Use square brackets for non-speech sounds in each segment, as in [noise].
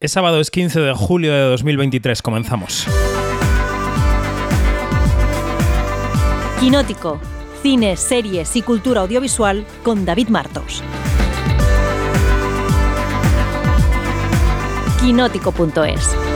Es sábado, es 15 de julio de 2023. Comenzamos. Quinótico. Cine, series y cultura audiovisual con David Martos. Quinótico.es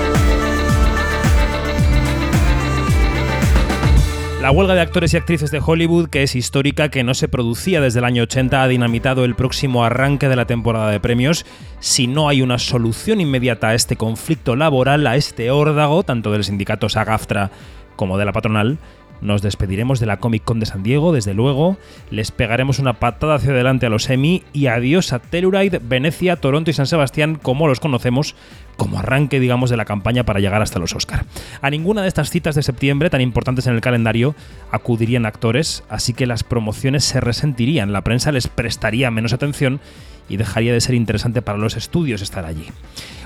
La huelga de actores y actrices de Hollywood, que es histórica, que no se producía desde el año 80, ha dinamitado el próximo arranque de la temporada de premios. Si no hay una solución inmediata a este conflicto laboral, a este órdago, tanto del sindicato SAGAFTRA como de la patronal, nos despediremos de la Comic Con de San Diego, desde luego. Les pegaremos una patada hacia adelante a los Emmy y adiós a Telluride, Venecia, Toronto y San Sebastián, como los conocemos, como arranque, digamos, de la campaña para llegar hasta los Oscar. A ninguna de estas citas de septiembre, tan importantes en el calendario, acudirían actores, así que las promociones se resentirían, la prensa les prestaría menos atención y dejaría de ser interesante para los estudios estar allí.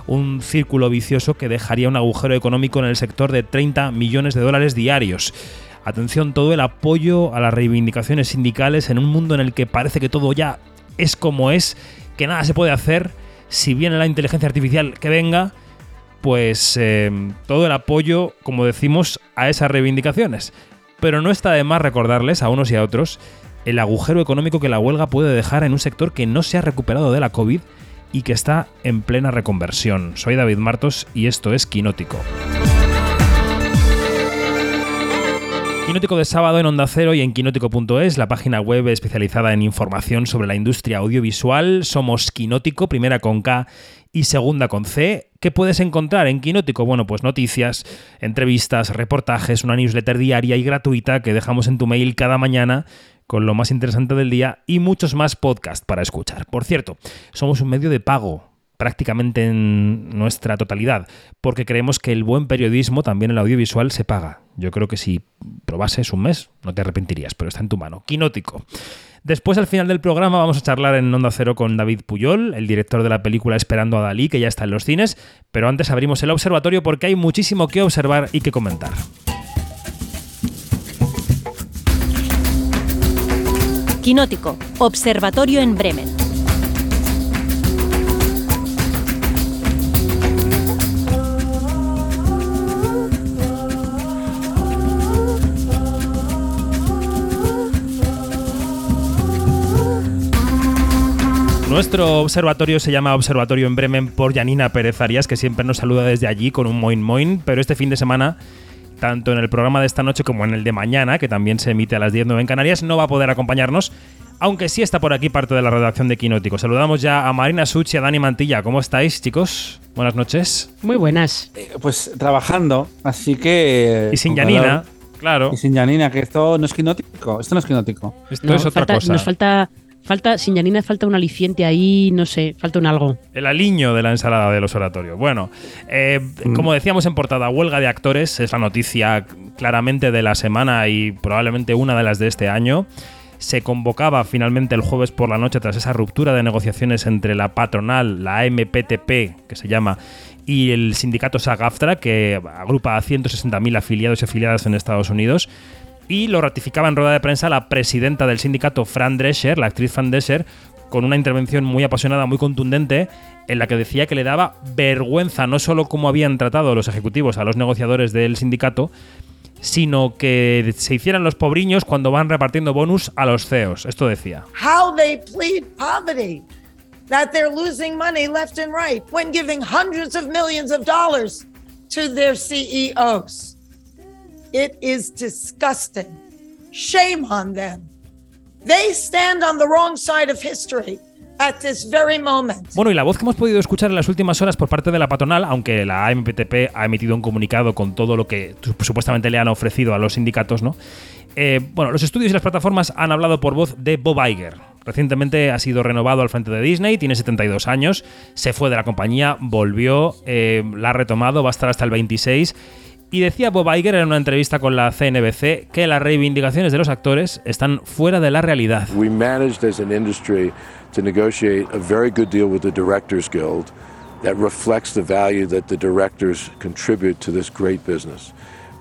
Un círculo vicioso que dejaría un agujero económico en el sector de 30 millones de dólares diarios. Atención, todo el apoyo a las reivindicaciones sindicales en un mundo en el que parece que todo ya es como es, que nada se puede hacer. Si viene la inteligencia artificial que venga, pues eh, todo el apoyo, como decimos, a esas reivindicaciones. Pero no está de más recordarles a unos y a otros el agujero económico que la huelga puede dejar en un sector que no se ha recuperado de la COVID y que está en plena reconversión. Soy David Martos y esto es Quinótico. Quinótico de sábado en Onda Cero y en quinótico.es, la página web especializada en información sobre la industria audiovisual. Somos Quinótico, primera con K y segunda con C. ¿Qué puedes encontrar en Quinótico? Bueno, pues noticias, entrevistas, reportajes, una newsletter diaria y gratuita que dejamos en tu mail cada mañana con lo más interesante del día y muchos más podcasts para escuchar. Por cierto, somos un medio de pago prácticamente en nuestra totalidad, porque creemos que el buen periodismo, también el audiovisual, se paga. Yo creo que si probases un mes, no te arrepentirías, pero está en tu mano. Quinótico. Después, al final del programa, vamos a charlar en Onda Cero con David Puyol, el director de la película Esperando a Dalí, que ya está en los cines, pero antes abrimos el observatorio porque hay muchísimo que observar y que comentar. Quinótico. Observatorio en Bremen. Nuestro observatorio se llama Observatorio en Bremen por Janina Pérez Arias, que siempre nos saluda desde allí con un moin moin, pero este fin de semana, tanto en el programa de esta noche como en el de mañana, que también se emite a las 10.09 en Canarias, no va a poder acompañarnos, aunque sí está por aquí parte de la redacción de Quinótico. Saludamos ya a Marina Such y a Dani Mantilla. ¿Cómo estáis, chicos? Buenas noches. Muy buenas. Eh, pues trabajando, así que... Y sin Janina, claro. Y sin Janina, que esto no es quinótico. Esto no es quinótico. Esto es otra falta- cosa. Nos falta, falta, sin Janina falta un aliciente ahí, no sé, falta un algo. El aliño de la ensalada del observatorio. Bueno, eh, como decíamos en portada, huelga de actores es la noticia claramente de la semana y probablemente una de las de este año. Se convocaba finalmente el jueves por la noche tras esa ruptura de negociaciones entre la patronal, la MPTP, que se llama, y el sindicato SAG-AFTRA, que agrupa a 160.000 afiliados y afiliadas en Estados Unidos. Y lo ratificaba en rueda de prensa la presidenta del sindicato, Fran Drescher, la actriz Fran Drescher, con una intervención muy apasionada, muy contundente, en la que decía que le daba vergüenza no solo cómo habían tratado los ejecutivos a los negociadores del sindicato, sino que se hicieran los pobriños cuando van repartiendo bonus a los CEOs. Esto decía. how they plead poverty, that they're losing money left and right when giving hundreds of millions of dollars to their CEOs. It is disgusting. Shame on them. They stand on the wrong side of history at this very moment. Bueno, y la voz que hemos podido escuchar en las últimas horas por parte de la patronal, aunque la AMPTP ha emitido un comunicado con todo lo que su- supuestamente le han ofrecido a los sindicatos, ¿no? Eh, bueno, los estudios y las plataformas han hablado por voz de Bob Iger. Recientemente ha sido renovado al frente de Disney, tiene 72 años, se fue de la compañía, volvió, eh, la ha retomado, va a estar hasta el 26. Y decía Bob Iger en una entrevista con la CNBC que las reivindicaciones de los actores están fuera de la realidad. We managed as an industry to negotiate a very good deal with the Directors Guild that reflects the value that the directors contribute to this great business.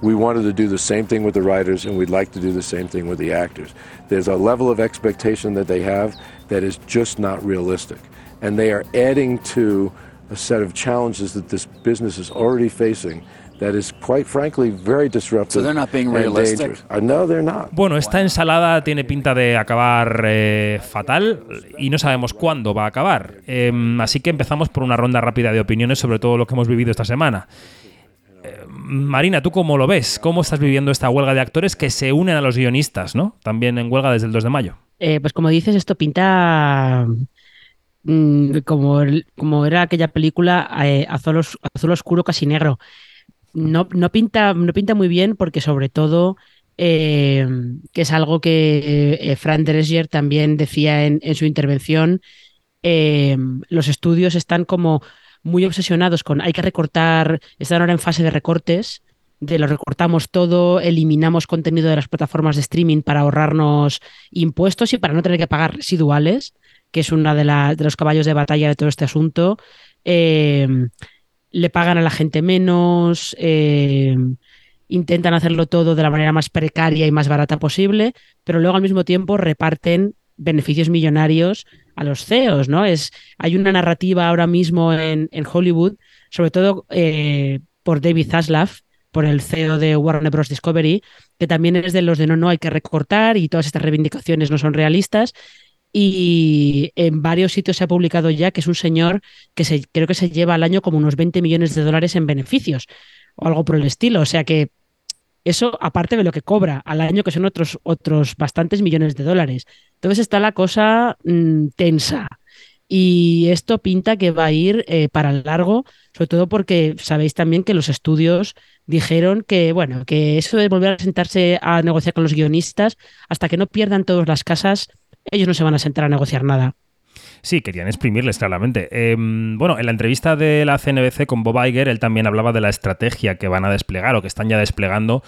We wanted to do the same thing with the writers, and we'd like to do the same thing with the actors. There's a level of expectation that they have that is just not realistic. And they are adding to a set of challenges that this business is already facing that is quite frankly very disruptive. So they're not being and realistic? dangerous. No, they're not. Bueno, esta ensalada tiene pinta de acabar eh, fatal y no sabemos cuándo va a acabar. Em, así que empezamos por una ronda rápida de opiniones sobre todo lo que hemos vivido esta semana. Eh, Marina, ¿tú cómo lo ves? ¿Cómo estás viviendo esta huelga de actores que se unen a los guionistas, ¿no? También en huelga desde el 2 de mayo. Eh, pues como dices, esto pinta mm, como, el- como era aquella película eh, azul, os- azul oscuro casi negro. No, no pinta, no pinta muy bien porque sobre todo eh, que es algo que eh, Fran también decía en, su intervención, eh, los estudios están como muy obsesionados con hay que recortar, están ahora en fase de recortes, de lo recortamos todo, eliminamos contenido de las plataformas de streaming para ahorrarnos impuestos y para no tener que pagar residuales, que es uno de, de los caballos de batalla de todo este asunto. Le pagan a la gente menos, eh, intentan hacerlo todo de la manera más precaria y más barata posible, pero luego al mismo tiempo reparten beneficios millonarios a los CEOs, ¿no? Es, hay una narrativa ahora mismo en, en Hollywood, sobre todo eh, por David Zaslav, por el CEO de Warner Bros. Discovery, que también es de los de no, no hay que recortar y todas estas reivindicaciones no son realistas. Y en varios sitios se ha publicado ya que es un señor que se, creo que se lleva al año como unos 20 millones de dólares en beneficios o algo por el estilo. O sea que eso, aparte de lo que cobra al año, que son otros, otros bastantes millones de dólares. Entonces está la cosa mm, tensa. Y esto pinta que va a ir eh, para largo, sobre todo porque sabéis también que los estudios dijeron que, bueno, que eso de volver a sentarse a negociar con los guionistas, hasta que no pierdan todas las casas, ellos no se van a sentar a negociar nada. Sí, querían exprimirles claramente. Eh, bueno, en la entrevista de la CNBC con Bob Iger, él también hablaba de la estrategia que van a desplegar o que están ya desplegando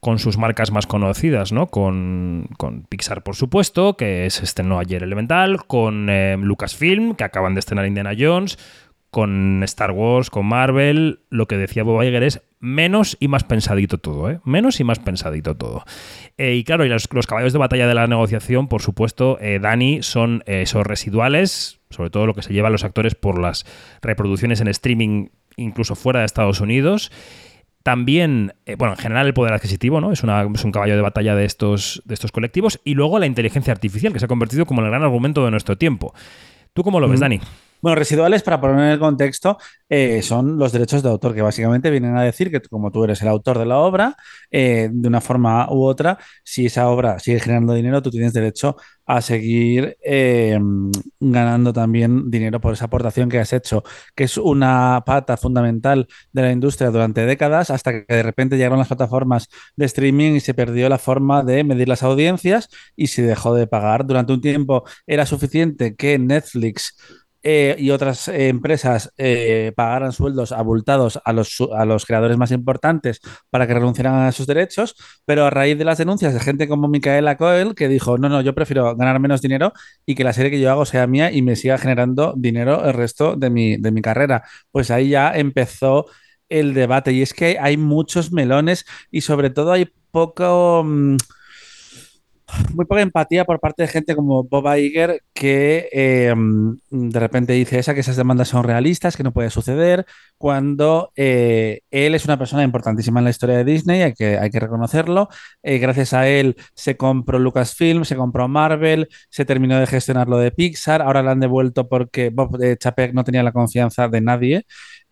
con sus marcas más conocidas, ¿no? Con, con Pixar, por supuesto, que se estrenó ayer Elemental, con eh, Lucasfilm, que acaban de estrenar Indiana Jones, con Star Wars, con Marvel. Lo que decía Bob Iger es menos y más pensadito todo, ¿eh? Menos y más pensadito todo. Eh, y claro, y los, los caballos de batalla de la negociación, por supuesto, eh, Dani, son eh, esos residuales, sobre todo lo que se lleva a los actores por las reproducciones en streaming, incluso fuera de Estados Unidos. También, bueno, en general el poder adquisitivo, ¿no? Es, una- es un caballo de batalla de estos, de estos colectivos. Y luego la inteligencia artificial, que se ha convertido como el gran argumento de nuestro tiempo. ¿Tú cómo lo ves, Mm. Dani? Bueno, residuales, para poner en el contexto, eh, son los derechos de autor, que básicamente vienen a decir que como tú eres el autor de la obra, eh, de una forma u otra, si esa obra sigue generando dinero, tú tienes derecho a seguir eh, ganando también dinero por esa aportación que has hecho, que es una pata fundamental de la industria durante décadas, hasta que de repente llegaron las plataformas de streaming y se perdió la forma de medir las audiencias y se dejó de pagar. Durante un tiempo era suficiente que Netflix eh, y otras eh, empresas eh, pagaran sueldos abultados a los, a los creadores más importantes para que renunciaran a sus derechos, pero a raíz de las denuncias de gente como Micaela Coel, que dijo, no, no, yo prefiero ganar menos dinero y que la serie que yo hago sea mía y me siga generando dinero el resto de mi, de mi carrera, pues ahí ya empezó el debate. Y es que hay muchos melones y sobre todo hay poco... mm, muy poca empatía por parte de gente como Bob Iger que eh, de repente dice esa que esas demandas son realistas, que no puede suceder, cuando eh, él es una persona importantísima en la historia de Disney, hay que, hay que reconocerlo. Eh, gracias a él se compró Lucasfilm, se compró Marvel, se terminó de gestionar lo de Pixar, ahora lo han devuelto porque Bob eh, Chapek no tenía la confianza de nadie.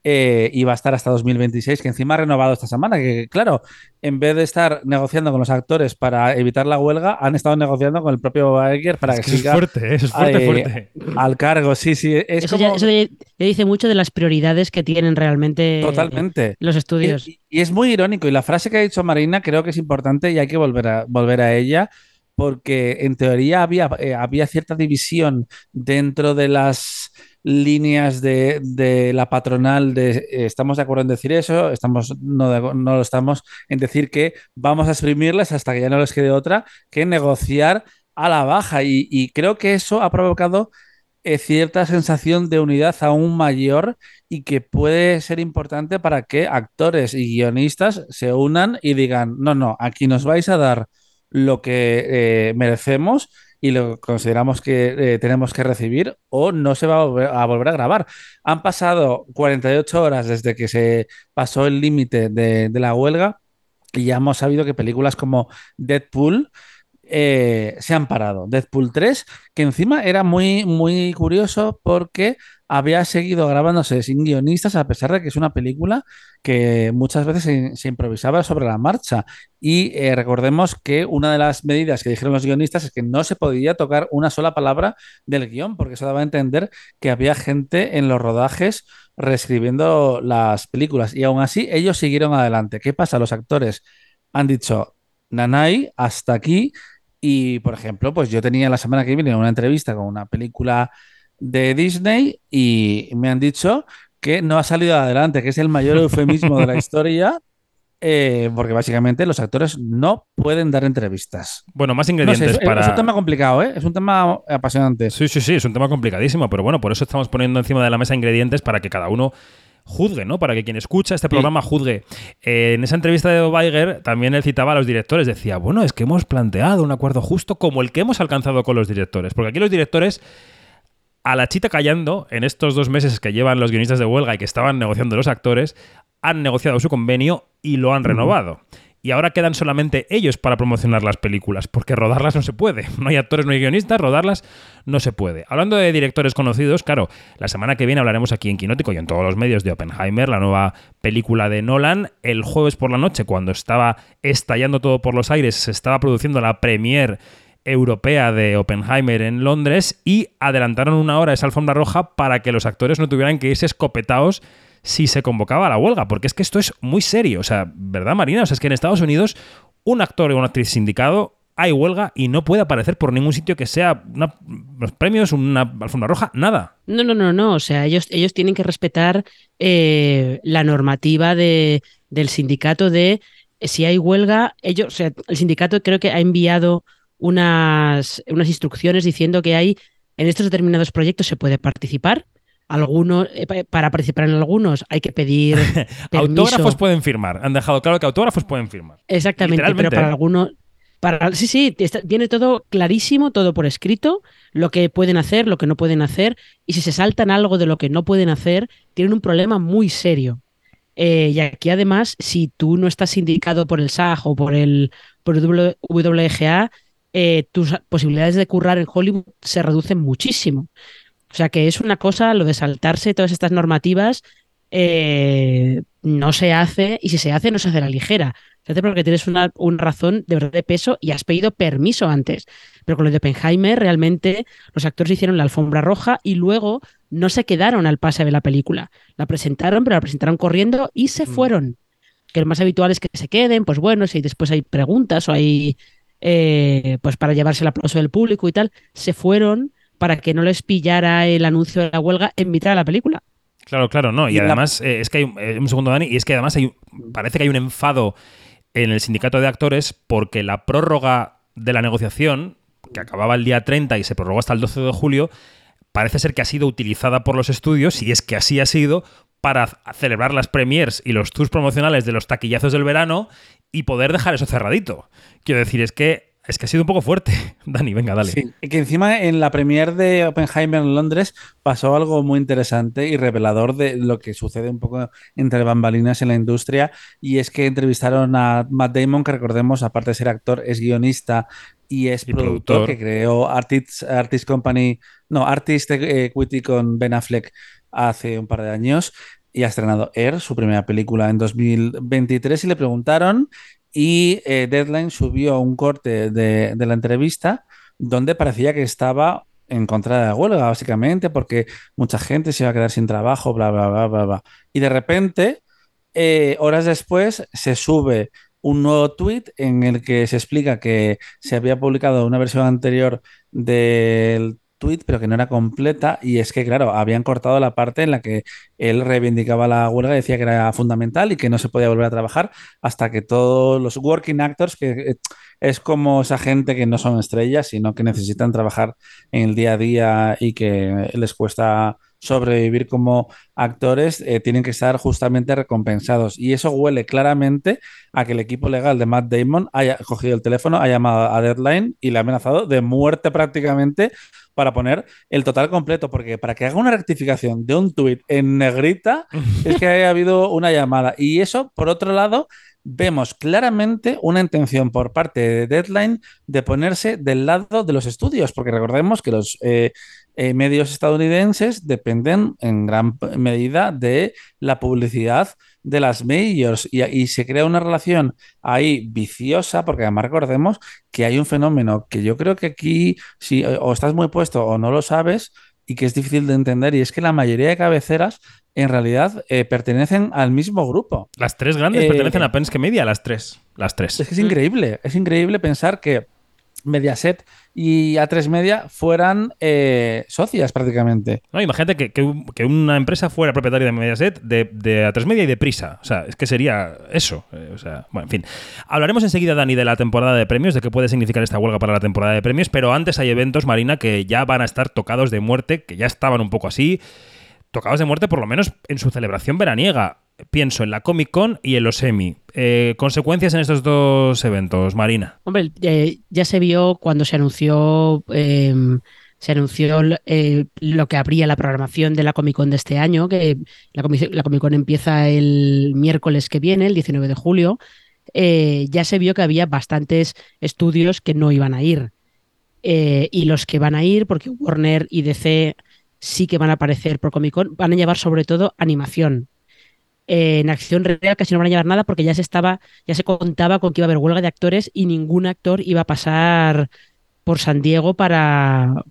Eh, y va a estar hasta 2026, que encima ha renovado esta semana, que claro, en vez de estar negociando con los actores para evitar la huelga, han estado negociando con el propio Iger para Es que, que eso es siga fuerte, ¿eh? eso es fuerte, eh, fuerte. al cargo. Sí, sí, es Eso, como ya, eso ya- ya dice mucho de las prioridades que tienen realmente totalmente. los estudios. Y, y es muy irónico. Y la frase que ha dicho Marina creo que es importante y hay que volver a, volver a ella, porque en teoría había, eh, había cierta división dentro de las líneas de, la patronal de eh, estamos de acuerdo en decir eso, estamos, no, no lo estamos en decir que vamos a exprimirles hasta que ya no les quede otra que negociar a la baja. Y, y creo que eso ha provocado eh, cierta sensación de unidad aún mayor y que puede ser importante para que actores y guionistas se unan y digan, no, no, aquí nos vais a dar lo que eh, merecemos y lo consideramos que eh, tenemos que recibir o no se va a volver, a grabar. Han pasado 48 horas desde que se pasó el límite de, de la huelga y ya hemos sabido que películas como Deadpool eh, se han parado. Deadpool 3, que encima era muy, muy curioso porque había seguido grabándose sin guionistas, a pesar de que es una película que muchas veces se, improvisaba sobre la marcha. Y eh, recordemos que una de las medidas que dijeron los guionistas es que no se podía tocar una sola palabra del guion, porque eso daba a entender que había gente en los rodajes reescribiendo las películas. Y aún así, ellos siguieron adelante. ¿Qué pasa? Los actores han dicho, Nanay, hasta aquí y, por ejemplo, pues yo tenía la semana que viene una entrevista con una película de Disney y me han dicho que no ha salido adelante, que es el mayor eufemismo de la [laughs] historia, eh, porque básicamente los actores no pueden dar entrevistas. Bueno, más ingredientes No sé, es, para... es un tema complicado, ¿eh? Es un tema apasionante. Sí, sí, sí, es un tema complicadísimo, pero bueno, por eso estamos poniendo encima de la mesa ingredientes para que cada uno juzgue, ¿no? Para que quien escucha este programa juzgue. Eh, en esa entrevista de Weiger también él citaba a los directores, decía, bueno, es que hemos planteado un acuerdo justo como el que hemos alcanzado con los directores, porque aquí los directores a la chita callando, en estos dos meses que llevan los guionistas de huelga y que estaban negociando los actores, han negociado su convenio y lo han renovado. Y ahora quedan solamente ellos para promocionar las películas, porque rodarlas no se puede. [laughs] No hay actores, no hay guionistas, rodarlas no se puede. Hablando de directores conocidos, claro, la semana que viene hablaremos aquí en Quinótico y en todos los medios de Oppenheimer, la nueva película de Nolan. El jueves por la noche, cuando estaba estallando todo por los aires, se estaba produciendo la premiere europea de Oppenheimer en Londres y adelantaron una hora esa alfombra roja para que los actores no tuvieran que irse escopetados si se convocaba a la huelga, porque es que esto es muy serio, o sea, ¿verdad Marina? O sea, es que en Estados Unidos un actor o una actriz sindicado hay huelga y no puede aparecer por ningún sitio que sea una, los premios, una alfombra roja, nada. No, no, no, no. O sea, ellos, ellos tienen que respetar eh, la normativa de, del sindicato de eh, si hay huelga, ellos, o sea, el sindicato creo que ha enviado unas, unas instrucciones diciendo que hay en estos determinados proyectos se puede participar. Algunos, eh, pa- para participar en algunos hay que pedir. [laughs] Autógrafos pueden firmar. Han dejado claro que autógrafos pueden firmar. Exactamente, pero para algunos. Para, sí, sí, está- viene todo clarísimo, todo por escrito, lo que pueden hacer, lo que no pueden hacer, y si se saltan algo de lo que no pueden hacer, tienen un problema muy serio. Eh, y aquí además, si tú no estás indicado por el SAG o por el, por el WGA, eh, tus posibilidades de currar en Hollywood se reducen muchísimo. O sea que es una cosa, lo de saltarse todas estas normativas, eh, no se hace, y si se hace, no se hace a la ligera. Se hace porque tienes una, una razón de verdad de peso y has pedido permiso antes. Pero con lo de Oppenheimer, realmente los actores hicieron la alfombra roja y luego no se quedaron al pase de la película. La presentaron, pero la presentaron corriendo y se fueron. Que lo más habitual es que se queden, pues bueno, si después hay preguntas o hay, eh, pues para llevarse el aplauso del público y tal, se fueron para que no les pillara el anuncio de la huelga en mitad de la película. Claro, claro, no. Y, Y la- además, eh, es que hay un, eh, un segundo, Dani, y es que además hay, un- parece que hay un enfado en el sindicato de actores porque la prórroga de la negociación, que acababa el día 30 y se prorrogó hasta el 12 de julio, parece ser que ha sido utilizada por los estudios, y es que así ha sido, para celebrar las premiers y los tours promocionales de los taquillazos del verano y poder dejar eso cerradito. Quiero decir, es que, es que ha sido un poco fuerte. [laughs] Dani, venga, dale. Sí, que encima en la premier de Oppenheimer en Londres pasó algo muy interesante y revelador de lo que sucede un poco entre bambalinas en la industria y es que entrevistaron a Matt Damon, que recordemos, aparte de ser actor, es guionista y es Y productor, productor. que creó Artist, Artist Company, no, Artist Equity con Ben Affleck hace un par de años y ha estrenado Air, su primera película en 2023 y le preguntaron y eh, Deadline subió un corte de, la entrevista donde parecía que estaba en contra de la huelga, básicamente, porque mucha gente se iba a quedar sin trabajo, bla, bla, bla, bla, bla. Y de repente, eh, horas después, se sube un nuevo tweet en el que se explica que se había publicado una versión anterior del tweet, pero que no era completa, y es que, claro, habían cortado la parte en la que él reivindicaba la huelga y decía que era fundamental y que no se podía volver a trabajar hasta que todos los working actors, que eh, es como esa gente que no son estrellas, sino que necesitan trabajar en el día a día y que les cuesta sobrevivir como actores, eh, tienen que estar justamente recompensados. Y eso huele claramente a que el equipo legal de Matt Damon haya cogido el teléfono, ha llamado a Deadline y le ha amenazado de muerte prácticamente para poner el total completo, porque para que haga una rectificación de un tuit en negrita es que haya habido una llamada. Y eso, por otro lado, vemos claramente una intención por parte de Deadline de ponerse del lado de los estudios, porque recordemos que los eh, eh, medios estadounidenses dependen en gran medida de la publicidad de las majors y, y, se crea una relación ahí viciosa, porque además recordemos que hay un fenómeno que yo creo que aquí, si o estás muy puesto o no lo sabes, y que es difícil de entender, y es que la mayoría de cabeceras en realidad eh, pertenecen al mismo grupo. Las tres grandes Eh, pertenecen a Penske Media, las tres. Las tres. Es que es increíble, es increíble pensar que Mediaset y A3 Media fueran eh, socias prácticamente. No, imagínate que, que que una empresa fuera propietaria de Mediaset, de, de A3 Media y de Prisa. O sea, es que sería eso. Eh, o sea, bueno, en fin. Hablaremos enseguida, Dani, de la temporada de premios, de qué puede significar esta huelga para la temporada de premios, pero antes hay eventos, Marina, que ya van a estar tocados de muerte, que ya estaban un poco así, tocados de muerte por lo menos en su celebración veraniega. Pienso en la Comic Con y en los Emmy. Eh, consecuencias en estos dos eventos, Marina. Hombre, ya se vio cuando se anunció, eh, se anunció eh, lo que abría la programación de la Comic Con de este año, que la, la Comic Con empieza el miércoles que viene, el 19 de julio. eh, ya se vio que había bastantes estudios que no iban a ir. Y los que van a ir, porque Warner y DC sí que van a aparecer por Comic Con, van a llevar sobre todo animación. En acción real casi no van a llevar nada porque ya se estaba, ya se contaba con que iba a haber huelga de actores y ningún actor iba a pasar por San Diego para,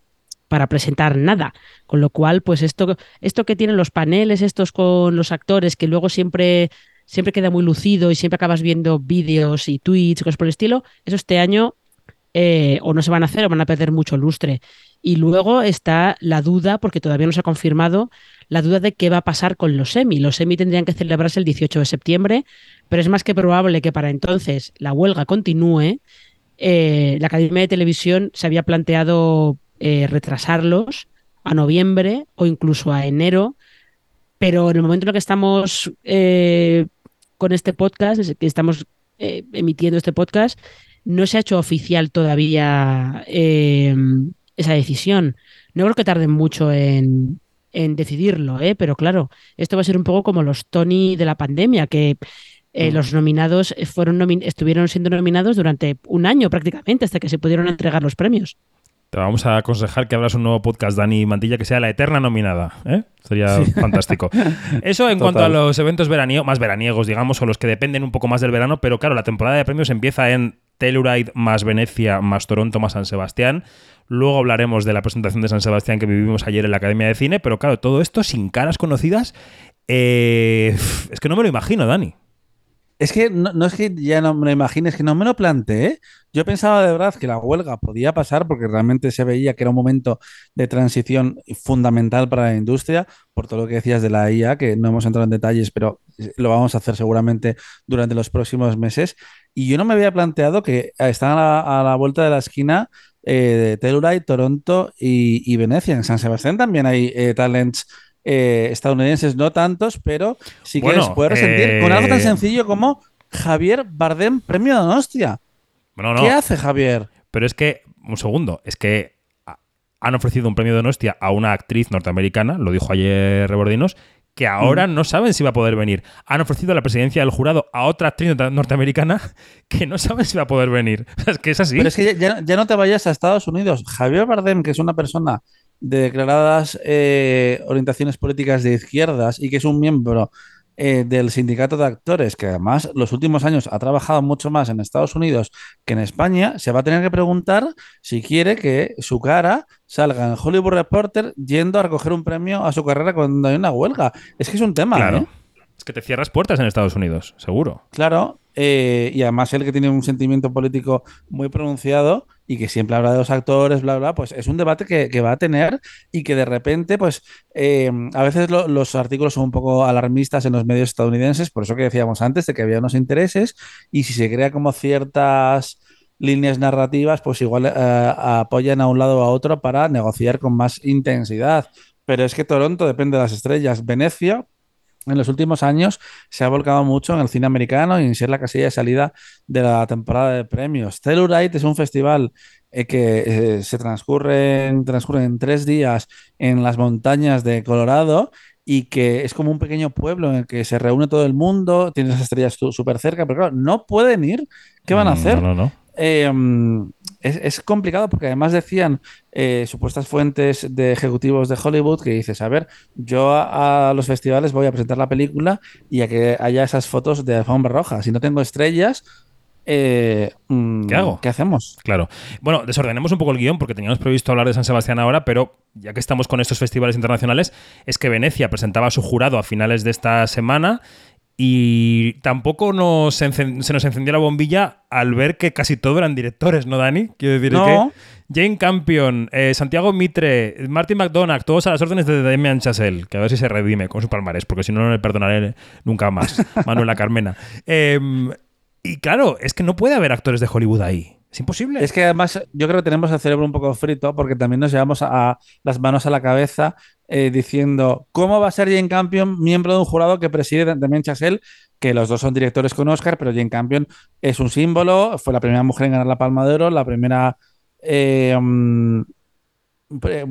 para presentar nada. Con lo cual, pues esto, esto que tienen los paneles, estos con los actores, que luego siempre, siempre queda muy lucido y siempre acabas viendo vídeos y tweets, cosas por el estilo, eso este año eh, o no se van a hacer o van a perder mucho lustre. Y luego está la duda, porque todavía no se ha confirmado, la duda de qué va a pasar con los semi. Los semi tendrían que celebrarse el 18 de septiembre, pero es más que probable que para entonces la huelga continúe. Eh, la Academia de Televisión se había planteado eh, retrasarlos a noviembre o incluso a enero, pero en el momento en el que estamos con este podcast, que estamos emitiendo este podcast, no se ha hecho oficial todavía eh, esa decisión. No creo que tarden mucho en, en decidirlo, ¿eh? pero claro, esto va a ser un poco como los Tony de la pandemia, que eh, los nominados fueron nomi- estuvieron siendo nominados durante un año prácticamente, hasta que se pudieron entregar los premios. Te vamos a aconsejar que abras un nuevo podcast, Dani Mantilla, que sea la eterna nominada. ¿eh? Sería [laughs] fantástico. Eso en cuanto a los eventos veraniegos, más veraniegos, digamos, o los que dependen un poco más del verano, pero claro, la temporada de premios empieza en Telluride más Venecia más Toronto más San Sebastián. Luego hablaremos de la presentación de San Sebastián que vivimos ayer en la Academia de Cine, pero claro, todo esto sin caras conocidas. eh, es que no me lo imagino, Dani. Es que no, es que ya no me lo imagines, que no me lo planteé. Yo pensaba de verdad que la huelga podía pasar porque realmente se veía que era un momento de transición fundamental para la industria, por todo lo que decías de la IA, que no hemos entrado en detalles, pero lo vamos a hacer seguramente durante los próximos meses. Y yo no me había planteado que están a la, vuelta de la esquina eh, de Toronto y, y Venecia. En San Sebastián también hay eh, talents eh, estadounidenses, no tantos, pero sí que Bueno, se puede resentir con algo tan eh, sencillo como Javier Bardem, premio Donostia. Bueno, no. ¿Qué hace Javier? Pero es que, un segundo, es que han ofrecido un premio de Donostia a una actriz norteamericana, lo dijo ayer Rebordinos, que ahora no saben si va a poder venir. Han ofrecido la presidencia del jurado a otra actriz norte- norteamericana [laughs] que no saben si va a poder venir. [laughs] Es que es así. Pero es que ya no te vayas a Estados Unidos. Javier Bardem, que es una persona de declaradas eh, orientaciones políticas de izquierdas y que es un miembro eh, del sindicato de actores, que además los últimos años ha trabajado mucho más en Estados Unidos que en España, se va a tener que preguntar si quiere que su cara salga en Hollywood Reporter yendo a recoger un premio a su carrera cuando hay una huelga. Es que es un tema, claro. ¿eh? Es que te cierras puertas en Estados Unidos, seguro. Claro, eh, y además él que tiene un sentimiento político muy pronunciado y que siempre habla de los actores, bla, bla, pues es un debate que, que va a tener y que de repente, pues eh, a veces lo- los artículos son un poco alarmistas en los medios estadounidenses, por eso que decíamos antes de que había unos intereses y si se crea como ciertas líneas narrativas, pues igual eh, apoyan a un lado o a otro para negociar con más intensidad. pero es que Toronto depende de las estrellas. Venecia, en los últimos años, se ha volcado mucho en el cine americano y en ser la casilla de salida de la temporada de premios. Telluride es un festival eh, que eh, se transcurre en, transcurre en tres días en las montañas de Colorado y que es como un pequeño pueblo en el que se reúne todo el mundo, tiene las estrellas súper cerca, pero claro, no pueden ir. ¿Qué van a Mm, hacer? No, no, no. Eh, es, es complicado porque además decían eh, supuestas fuentes de ejecutivos de Hollywood que dices, a ver, yo a, a los festivales voy a presentar la película y a que haya esas fotos de alfombra roja. Si no tengo estrellas, eh, mm, ¿Qué hago? ¿Qué hacemos? Claro. Bueno, desordenemos un poco el guion porque teníamos previsto hablar de San Sebastián ahora, pero ya que estamos con estos festivales internacionales, es que Venecia presentaba a su jurado a finales de esta semana y tampoco nos se nos encendió la bombilla al ver que casi todo eran directores, ¿no, Dani? Quiero decir No. que Jane Campion, eh, Santiago Mitre, Martin McDonagh, todos a las órdenes de Demian Chazelle, que a ver si se redime con su palmarés, porque si no, no le perdonaré nunca más. [laughs] Manuela Carmena. Em, y claro, es que no puede haber actores de Hollywood ahí. Es imposible. Es que además yo creo que tenemos el cerebro un poco frito porque también nos llevamos a, las manos a la cabeza eh, diciendo cómo va a ser Jane Campion miembro de un jurado que preside Damien Chazelle, que los dos son directores con Oscar, pero Jane Campion es un símbolo, fue la primera mujer en ganar la Palma de Oro, la primera eh,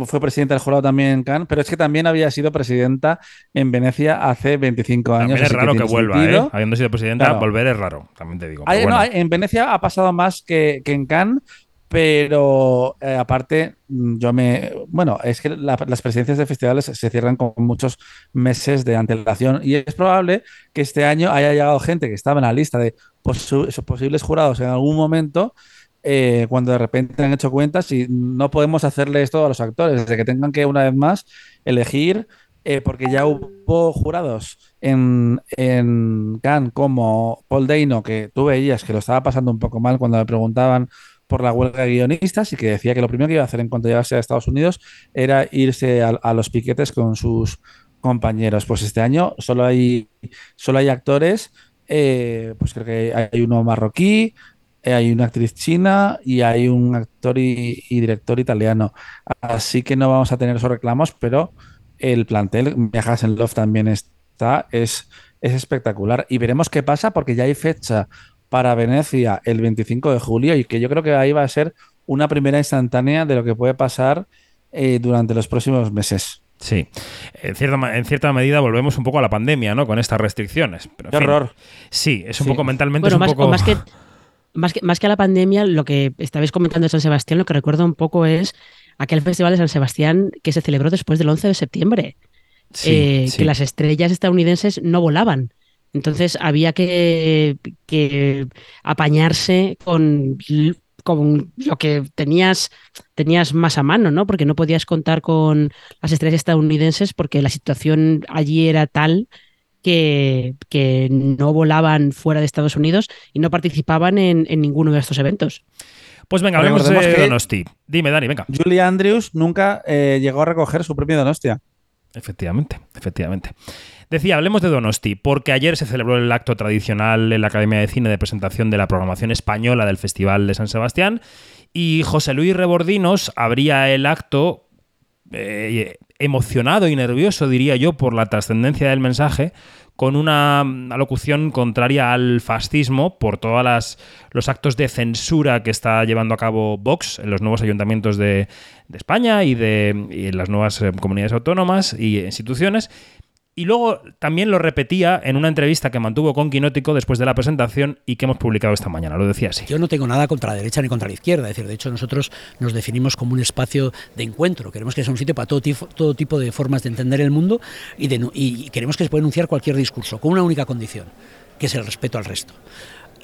fue presidenta del jurado también en Cannes, pero es que también había sido presidenta en Venecia hace 25 años. También es raro que, vuelva, sentido. ¿eh? Habiendo sido presidenta, Claro. volver es raro, también te digo. No, en Venecia ha pasado más que, que en Cannes, pero eh, aparte, mm, yo me. Bueno, es que la- las presidencias de festivales se cierran con muchos meses de antelación y es probable que este año haya llegado gente que estaba en la lista de posu- posibles jurados en algún momento. Eh, cuando de repente han hecho cuentas y no podemos hacerle esto a los actores, de que tengan que una vez más elegir, eh, porque ya hubo jurados en, en Cannes como Paul Dano, que tú veías que lo estaba pasando un poco mal cuando le preguntaban por la huelga de guionistas y que decía que lo primero que iba a hacer en cuanto llegase a Estados Unidos era irse a, los piquetes con sus compañeros. Pues este año solo hay, solo hay actores, eh, pues creo que hay uno marroquí, hay una actriz china y hay un actor y, y director italiano. Así que no vamos a tener esos reclamos, pero el plantel, Viajas en Love también está, es, es espectacular. Y veremos qué pasa porque ya hay fecha para Venecia el 25 de julio y que yo creo que ahí va a ser una primera instantánea de lo que puede pasar eh, durante los próximos meses. Sí. En cierta, ma- en cierta medida volvemos un poco a la pandemia, ¿no? Con estas restricciones. Pero, en ¡Qué fin. horror! Sí, es un Sí. poco mentalmente. Bueno, es un más, poco... o más que, [laughs] más, que, más que a la pandemia, lo que estabais comentando de San Sebastián, lo que recuerdo un poco es aquel festival de San Sebastián que se celebró después del 11 de septiembre, Sí, eh, sí. que las estrellas estadounidenses no volaban. Entonces había que, que apañarse con, con lo que tenías, tenías más a mano, ¿no? Porque no podías contar con las estrellas estadounidenses porque la situación allí era tal que, que no volaban fuera de Estados Unidos y no participaban en, en ninguno de estos eventos. Pues venga, hablemos de Donosti. Dime, Dani, venga. Julie Andrews nunca eh, llegó a recoger su premio Donostia. Efectivamente, efectivamente. Decía, hablemos de Donosti, porque ayer se celebró el acto tradicional en la Academia de Cine de presentación de la programación española del Festival de San Sebastián y José Luis Rebordinos abría el acto eh, emocionado y nervioso, diría yo, por la trascendencia del mensaje, con una alocución contraria al fascismo por todos los actos de censura que está llevando a cabo Vox en los nuevos ayuntamientos de, España y, de, en las nuevas eh, comunidades autónomas y instituciones. Y luego también lo repetía en una entrevista que mantuvo con Quinótico después de la presentación y que hemos publicado esta mañana. Lo decía así. Yo no tengo nada contra la derecha ni contra la izquierda. Es decir, de hecho, nosotros nos definimos como un espacio de encuentro. Queremos que sea un sitio para todo, tifo- todo tipo de formas de entender el mundo y, de y queremos que se pueda enunciar cualquier discurso, con una única condición, que es el respeto al resto.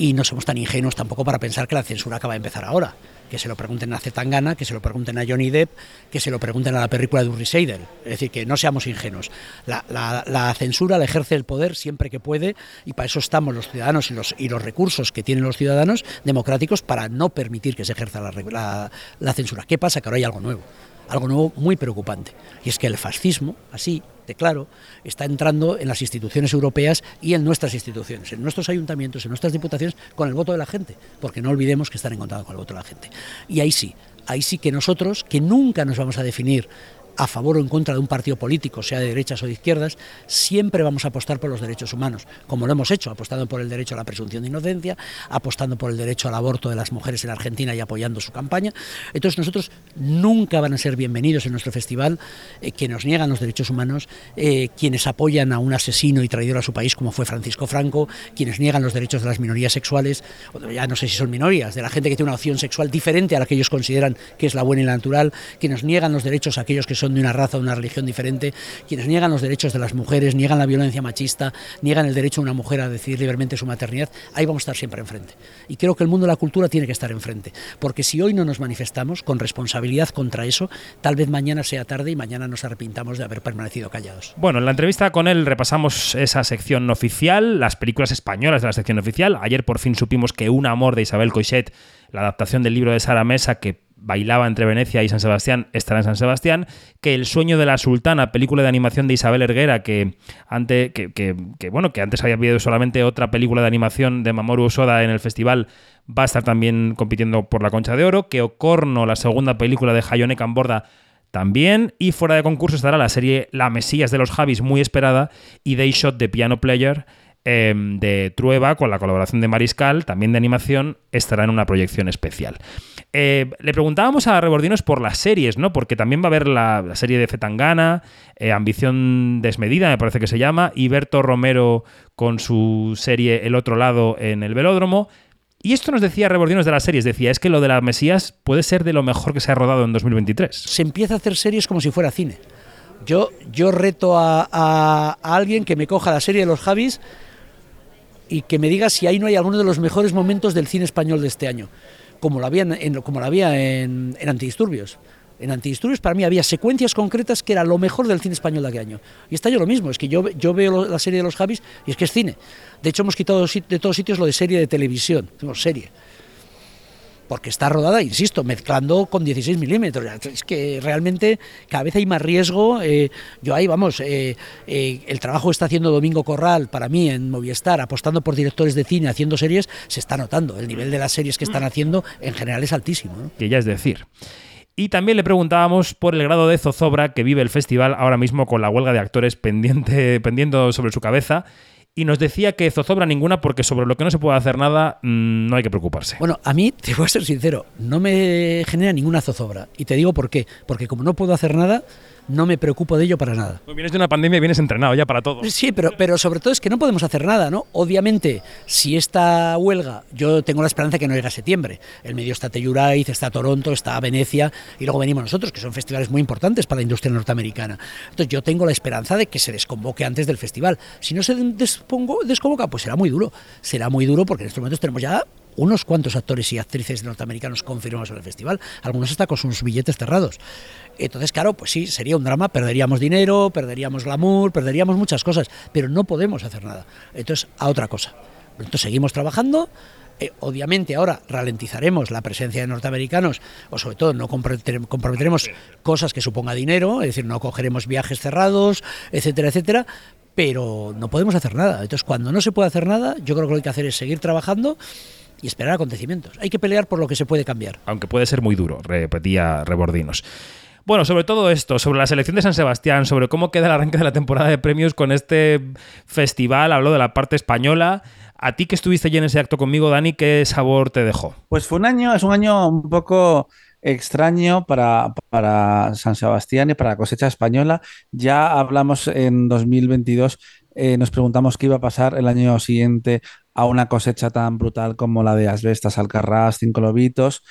Y no somos tan ingenuos tampoco para pensar que la censura acaba de empezar ahora. Que se lo pregunten a Zetangana, que se lo pregunten a Johnny Depp, que se lo pregunten a la película de Uri Seidel. Es decir, que no seamos ingenuos. La, la- censura la ejerce el poder siempre que puede y para eso estamos los ciudadanos y los, y los recursos que tienen los ciudadanos democráticos para no permitir que se ejerza la- la censura. ¿Qué pasa? Que ahora hay algo nuevo. Algo nuevo muy preocupante. Y es que el fascismo, así de claro, está entrando en las instituciones europeas y en nuestras instituciones, en nuestros ayuntamientos, en nuestras diputaciones, con el voto de la gente, porque no olvidemos que están en contacto con el voto de la gente. Y ahí sí, ahí sí que nosotros, que nunca nos vamos a definir a favor o en contra de un partido político, sea de derechas o de izquierdas, siempre vamos a apostar por los derechos humanos, como lo hemos hecho, apostando por el derecho a la presunción de inocencia, apostando por el derecho al aborto de las mujeres en Argentina y apoyando su campaña. Entonces nosotros nunca van a ser bienvenidos en nuestro festival eh, que nos niegan los derechos humanos, eh, quienes apoyan a un asesino y traidor a su país como fue Francisco Franco, quienes niegan los derechos de las minorías sexuales, ya no sé si son minorías, de la gente que tiene una opción sexual diferente a la que ellos consideran que es la buena y la natural, quienes niegan los derechos a aquellos que son de una raza o una religión diferente, quienes niegan los derechos de las mujeres, niegan la violencia machista, niegan el derecho de una mujer a decidir libremente su maternidad, ahí vamos a estar siempre enfrente. Y creo que el mundo de la cultura tiene que estar enfrente, porque si hoy no nos manifestamos con responsabilidad contra eso, tal vez mañana sea tarde y mañana nos arrepintamos de haber permanecido callados. Bueno, en la entrevista con él repasamos esa sección oficial, las películas españolas de la sección oficial. Ayer por fin supimos que Un amor de Isabel Coixet, la adaptación del libro de Sara Mesa, que bailaba entre Venecia y San Sebastián, estará en San Sebastián, que El sueño de la sultana, película de animación de Isabel Erguera, que, ante, que, que, que bueno, que antes había habido solamente otra película de animación de Mamoru Osoda en el festival, va a estar también compitiendo por la Concha de Oro, que Ocorno, la segunda película de Hayone Camborda, también, y fuera de concurso estará la serie La Mesías de los Javis, muy esperada, y Day Shot de Piano Player, eh, de Trueba, con la colaboración de Mariscal, también de animación, estará en una proyección especial. Eh, le preguntábamos a Rebordinos por las series, ¿no? Porque también va a haber la, la serie de Fetangana, eh, Ambición Desmedida, me parece que se llama, y Berto Romero con su serie El otro lado en el velódromo. Y esto nos decía Rebordinos de las series, decía, es que lo de la Mesías puede ser de lo mejor que se ha rodado en 2023. Se empieza a hacer series como si fuera cine. Yo, yo reto a, a, a alguien que me coja la serie de los Javis y que me diga si ahí no hay alguno de los mejores momentos del cine español de este año, como lo había en, como lo había en, en Antidisturbios. En Antidisturbios para mí había secuencias concretas que era lo mejor del cine español de aquel año. Y está yo lo mismo, es que yo, yo veo la serie de los Javis y es que es cine. De hecho hemos quitado de todos sitios lo de serie de televisión, tenemos serie porque está rodada, insisto, mezclando con 16 milímetros. Es que realmente cada vez hay más riesgo. Eh, yo ahí, vamos, eh, eh, el trabajo que está haciendo Domingo Corral para mí en Movistar, apostando por directores de cine, haciendo series, se está notando. El nivel de las series que están haciendo en general es altísimo. ¿no? Que ya es decir. Y también le preguntábamos por el grado de zozobra que vive el festival ahora mismo con la huelga de actores pendiente, pendiendo sobre su cabeza y nos decía que zozobra ninguna porque sobre lo que no se puede hacer nada mmm, no hay que preocuparse. Bueno, a mí, te voy a ser sincero, no me genera ninguna zozobra. Y te digo por qué. Porque como no puedo hacer nada, no me preocupo de ello para nada. Pues vienes de una pandemia y vienes entrenado ya para todo. Sí, pero, pero sobre todo es que no podemos hacer nada, ¿no? Obviamente, si esta huelga, yo tengo la esperanza que no llegue a septiembre. El medio está Telluraiz, está Toronto, está Venecia y luego venimos nosotros, que son festivales muy importantes para la industria norteamericana. Entonces yo tengo la esperanza de que se desconvoque antes del festival. Si no se despongo, desconvoca, pues será muy duro. Será muy duro porque en estos momentos tenemos ya unos cuantos actores y actrices norteamericanos confirmados en el festival, algunos hasta con sus billetes cerrados. Entonces, claro, pues sí, sería un drama, perderíamos dinero, perderíamos glamour, perderíamos muchas cosas, pero no podemos hacer nada. Entonces, a otra cosa. Entonces, seguimos trabajando. Eh, obviamente ahora ralentizaremos la presencia de norteamericanos o sobre todo no comprometeremos cosas que suponga dinero, es decir, no cogeremos viajes cerrados, etcétera, etcétera, pero no podemos hacer nada. Entonces, cuando no se puede hacer nada, yo creo que lo que hay que hacer es seguir trabajando y esperar acontecimientos. Hay que pelear por lo que se puede cambiar. Aunque puede ser muy duro, repetía Rebordinos. Bueno, sobre todo esto, sobre la selección de San Sebastián, sobre cómo queda el arranque de la temporada de premios con este festival, hablo de la parte española. A ti que estuviste allí en ese acto conmigo, Dani, ¿qué sabor te dejó? Pues fue un año, es un año un poco extraño para, para San Sebastián y para la cosecha española. Ya hablamos en 2022 eh, nos preguntamos qué iba a pasar el año siguiente a una cosecha tan brutal como la de Asbestas, Alcarrás, Cinco Lobitos.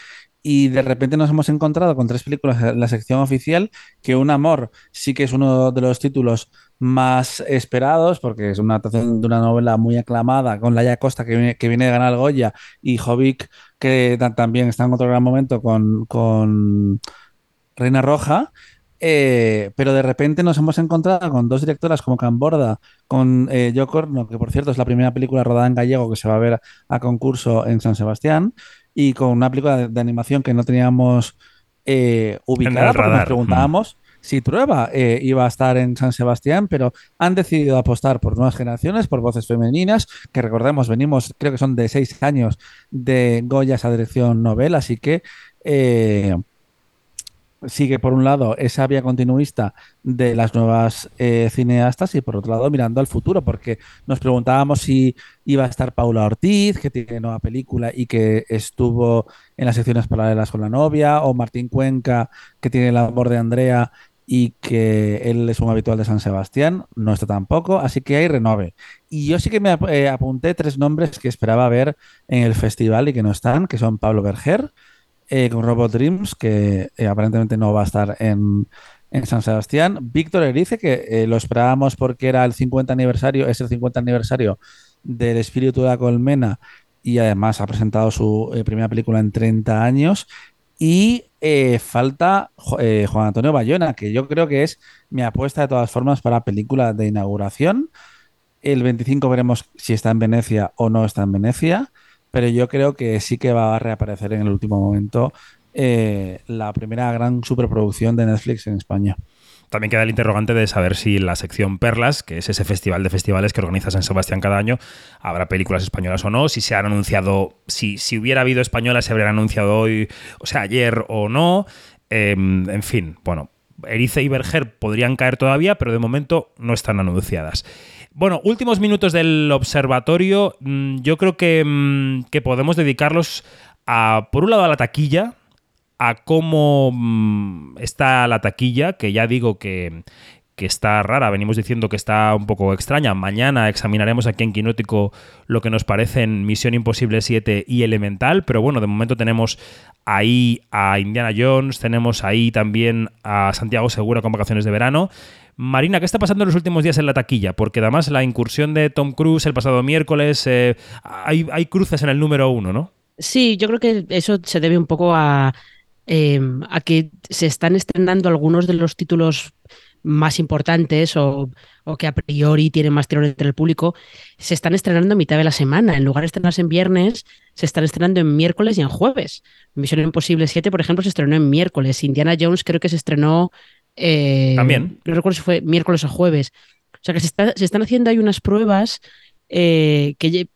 Y de repente nos hemos encontrado con tres películas en la sección oficial, que Un Amor sí que es uno de los títulos más esperados, porque es una adaptación de una novela muy aclamada, con Laia Costa, que viene, que viene ganar Goya, y Jovic, que también está en otro gran momento con, con Reina Roja. Eh, pero de repente nos hemos encontrado con dos directoras como Camborda, con eh, Yo Corno, que por cierto es la primera película rodada en gallego que se va a ver a, a concurso en San Sebastián, y con una película de, de animación que no teníamos eh, ubicada, porque nos preguntábamos mm. si Prueba eh, iba a estar en San Sebastián, pero han decidido apostar por nuevas generaciones, por voces femeninas, que recordemos, venimos, creo que son de seis años de Goya esa dirección novela, así que... Eh, sigue por un lado esa vía continuista de las nuevas eh, cineastas y por otro lado mirando al futuro, porque nos preguntábamos si iba a estar Paula Ortiz, que tiene nueva película y que estuvo en las secciones paralelas con la novia, o Martín Cuenca, que tiene el amor de Andrea y que él es un habitual de San Sebastián, no está tampoco, así que hay renove. Y yo sí que me ap- eh, apunté tres nombres que esperaba ver en el festival y que no están, que son Pablo Berger, eh, con Robot Dreams, que eh, aparentemente no va a estar en, en San Sebastián. Víctor Erice, que eh, lo esperábamos porque era el 50 aniversario, es el 50 aniversario del Espíritu de la Colmena y además ha presentado su eh, primera película en 30 años. Y falta Juan Antonio Bayona, que yo creo que es mi apuesta de todas formas para película de inauguración. El 25 veremos si está en Venecia o no está en Venecia, pero yo creo que sí que va a reaparecer en el último momento eh, la primera gran superproducción de Netflix en España. También queda el interrogante de saber si la sección Perlas, que es ese festival de festivales que organiza San Sebastián cada año, habrá películas españolas o no, si se han anunciado, si, si hubiera habido españolas, se habrían anunciado hoy, o sea, ayer o no. Eh, en fin, bueno, Erice y Berger podrían caer todavía, pero de momento no están anunciadas. Bueno, últimos minutos del observatorio. Mm, Yo creo que, mm, que podemos dedicarlos a, por un lado, a la taquilla, a cómo mm, está la taquilla, que ya digo que, que está rara, venimos diciendo que está un poco extraña. Mañana examinaremos aquí en Quinótico lo que nos parecen Misión Imposible 7 y Elemental, pero bueno, de momento tenemos ahí a Indiana Jones, tenemos ahí también a Santiago Segura con vacaciones de verano. Marina, ¿qué está pasando en los últimos días en la taquilla? Porque además la incursión de Tom Cruise el pasado miércoles, eh, hay, hay cruces en el número uno, ¿no? Sí, yo creo que eso se debe un poco a, eh, a que se están estrenando algunos de los títulos más importantes o, o que a priori tienen más tirón entre el público, se están estrenando a mitad de la semana. En lugar de estrenarse en viernes, se están estrenando en miércoles y en jueves. Misión Imposible 7, por ejemplo, se estrenó en miércoles. Indiana Jones creo que se estrenó... eh, También. No recuerdo si fue miércoles o jueves. O sea que se, está- se están haciendo ahí unas pruebas eh, que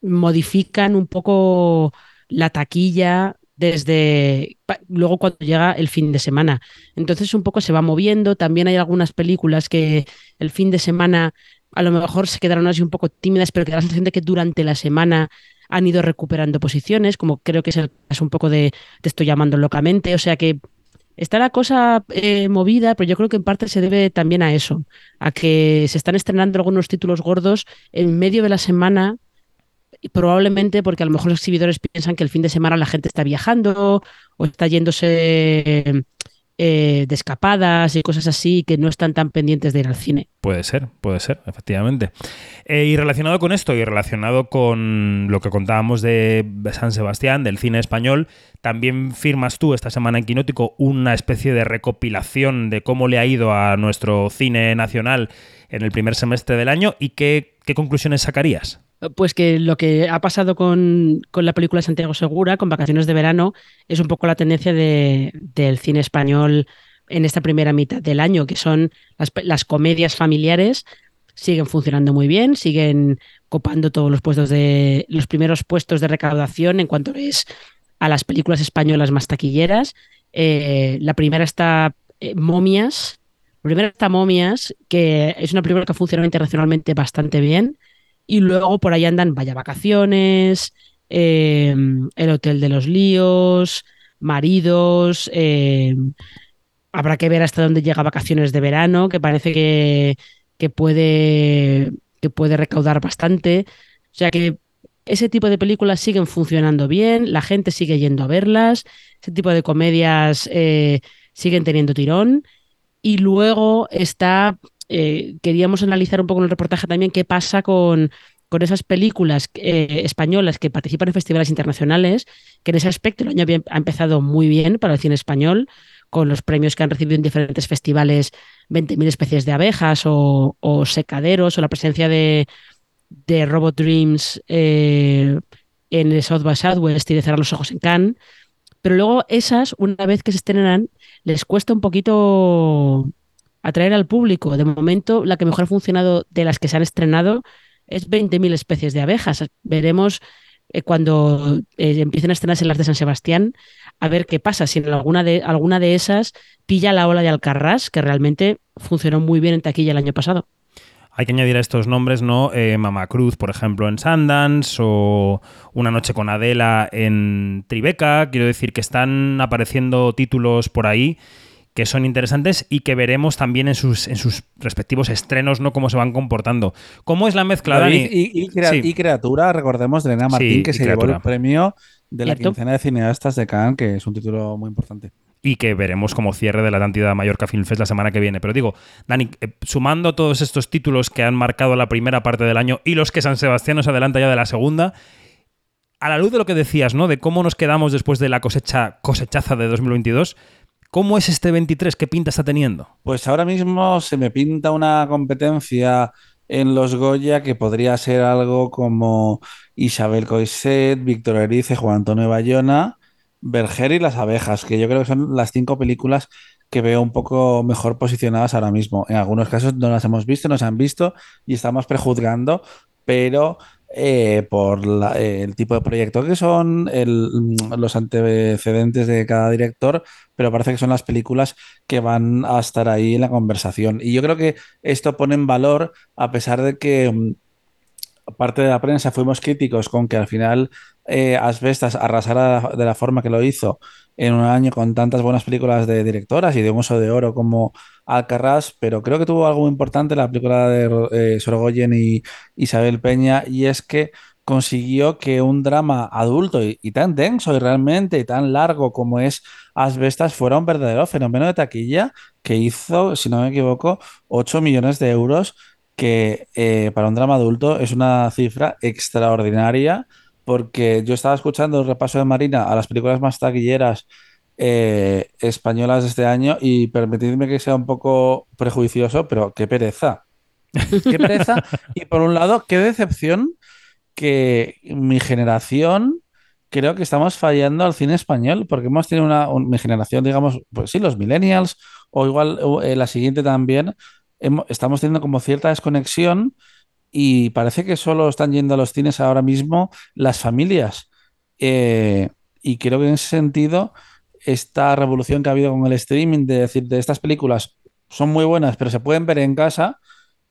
modifican un poco la taquilla desde luego cuando llega el fin de semana. Entonces un poco se va moviendo. También hay algunas películas que el fin de semana a lo mejor se quedaron así un poco tímidas, pero que da la sensación de que durante la semana han ido recuperando posiciones, como creo que es el caso un poco de Te estoy llamando locamente. O sea que está la cosa eh, movida, pero yo creo que en parte se debe también a eso, a que se están estrenando algunos títulos gordos en medio de la semana probablemente porque a lo mejor los exhibidores piensan que el fin de semana la gente está viajando o está yéndose eh, de escapadas y cosas así que no están tan pendientes de ir al cine. Puede ser, puede ser, efectivamente. Eh, y relacionado con esto y relacionado con lo que contábamos de San Sebastián, del cine español, también firmas tú esta semana en Quinótico una especie de recopilación de cómo le ha ido a nuestro cine nacional en el primer semestre del año y qué, qué conclusiones sacarías. Pues que lo que ha pasado con, con la película Santiago Segura, con Vacaciones de Verano, es un poco la tendencia de- del cine español en esta primera mitad del año, que son las comedias familiares, siguen funcionando muy bien, siguen copando todos los puestos de los primeros puestos de recaudación en cuanto es a las películas españolas más taquilleras. Eh, la primera está eh, Momias. La primera está Momias, que es una película que ha funcionado internacionalmente bastante bien. Y luego por ahí andan Vaya Vacaciones, eh, El Hotel de los Líos, Maridos. eh, habrá que ver hasta dónde llega Vacaciones de Verano, que parece que, que puede, que puede recaudar bastante. O sea que ese tipo de películas siguen funcionando bien, la gente sigue yendo a verlas, ese tipo de comedias eh, siguen teniendo tirón. Y luego está, eh, queríamos analizar un poco en el reportaje también qué pasa con, con esas películas eh, españolas que participan en festivales internacionales, que en ese aspecto el año ha empezado muy bien para el cine español, con los premios que han recibido en diferentes festivales, 20.000 especies de abejas o, secaderos, o la presencia de, de Robot Dreams eh, en el South by Southwest y de cerrar los ojos en Cannes. Pero luego esas, una vez que se estrenan, les cuesta un poquito atraer al público. De momento, la que mejor ha funcionado de las que se han estrenado es 20.000 especies de abejas. Veremos eh, cuando eh, empiecen a estrenarse las de San Sebastián, a ver qué pasa, si en alguna de, alguna de esas pilla la ola de Alcarrás, que realmente funcionó muy bien en taquilla el año pasado. Hay que añadir a estos nombres, ¿no? Eh, Mama Cruz, por ejemplo, en Sundance, o Una noche con Adela en Tribeca. Quiero decir que están apareciendo títulos por ahí que son interesantes y que veremos también en sus, en sus respectivos estrenos, ¿no? Cómo se van comportando. ¿Cómo es la mezcla, Dani? Y, y, criatura, recordemos, de Elena Martín, que se llevó el premio de la quincena de cineastas de Cannes, que es un título muy importante y que veremos como cierre de la Atlántida Mallorca Film Fest la semana que viene. Pero digo, Dani, eh, sumando todos estos títulos que han marcado la primera parte del año y los que San Sebastián nos adelanta ya de la segunda, a la luz de lo que decías, ¿no? De cómo nos quedamos después de la cosecha cosechaza de 2022, ¿cómo es este 23? ¿Qué pinta está teniendo? Pues ahora mismo se me pinta una competencia en los Goya que podría ser algo como Isabel Coiset, Víctor Erice, Juan Antonio Bayona Berger y las abejas, que yo creo que son las cinco películas que veo un poco mejor posicionadas ahora mismo. En algunos casos no las hemos visto, no se han visto y estamos prejuzgando, pero eh, por el tipo de proyecto que son, los antecedentes de cada director, pero parece que son las películas que van a estar ahí en la conversación. Y yo creo que esto pone en valor, a pesar de que mm, parte de la prensa fuimos críticos con que al final eh, Asbestas arrasara de la forma que lo hizo en un año con tantas buenas películas de directoras y de un de oro como Alcarrás, pero creo que tuvo algo importante la película de eh, Sorogoyen y Isabel Peña, y es que consiguió que un drama adulto y, y, tan denso y realmente y tan largo como es Asbestas fuera un verdadero fenómeno de taquilla que hizo, si no me equivoco, 8 millones de euros, que eh, para un drama adulto es una cifra extraordinaria porque yo estaba escuchando el repaso de Marina a las películas más taquilleras eh, españolas de este año y permitidme que sea un poco prejuicioso, pero qué pereza. [laughs] Qué pereza. y por un lado, qué decepción que mi generación creo que estamos fallando al cine español, porque hemos tenido una, mi generación, digamos, pues sí, los millennials, o igual eh, la siguiente también, estamos teniendo como cierta desconexión y parece que solo están yendo a los cines ahora mismo las familias. Eh, y creo que en ese sentido, esta revolución que ha habido con el streaming, de decir, de estas películas son muy buenas, pero se pueden ver en casa,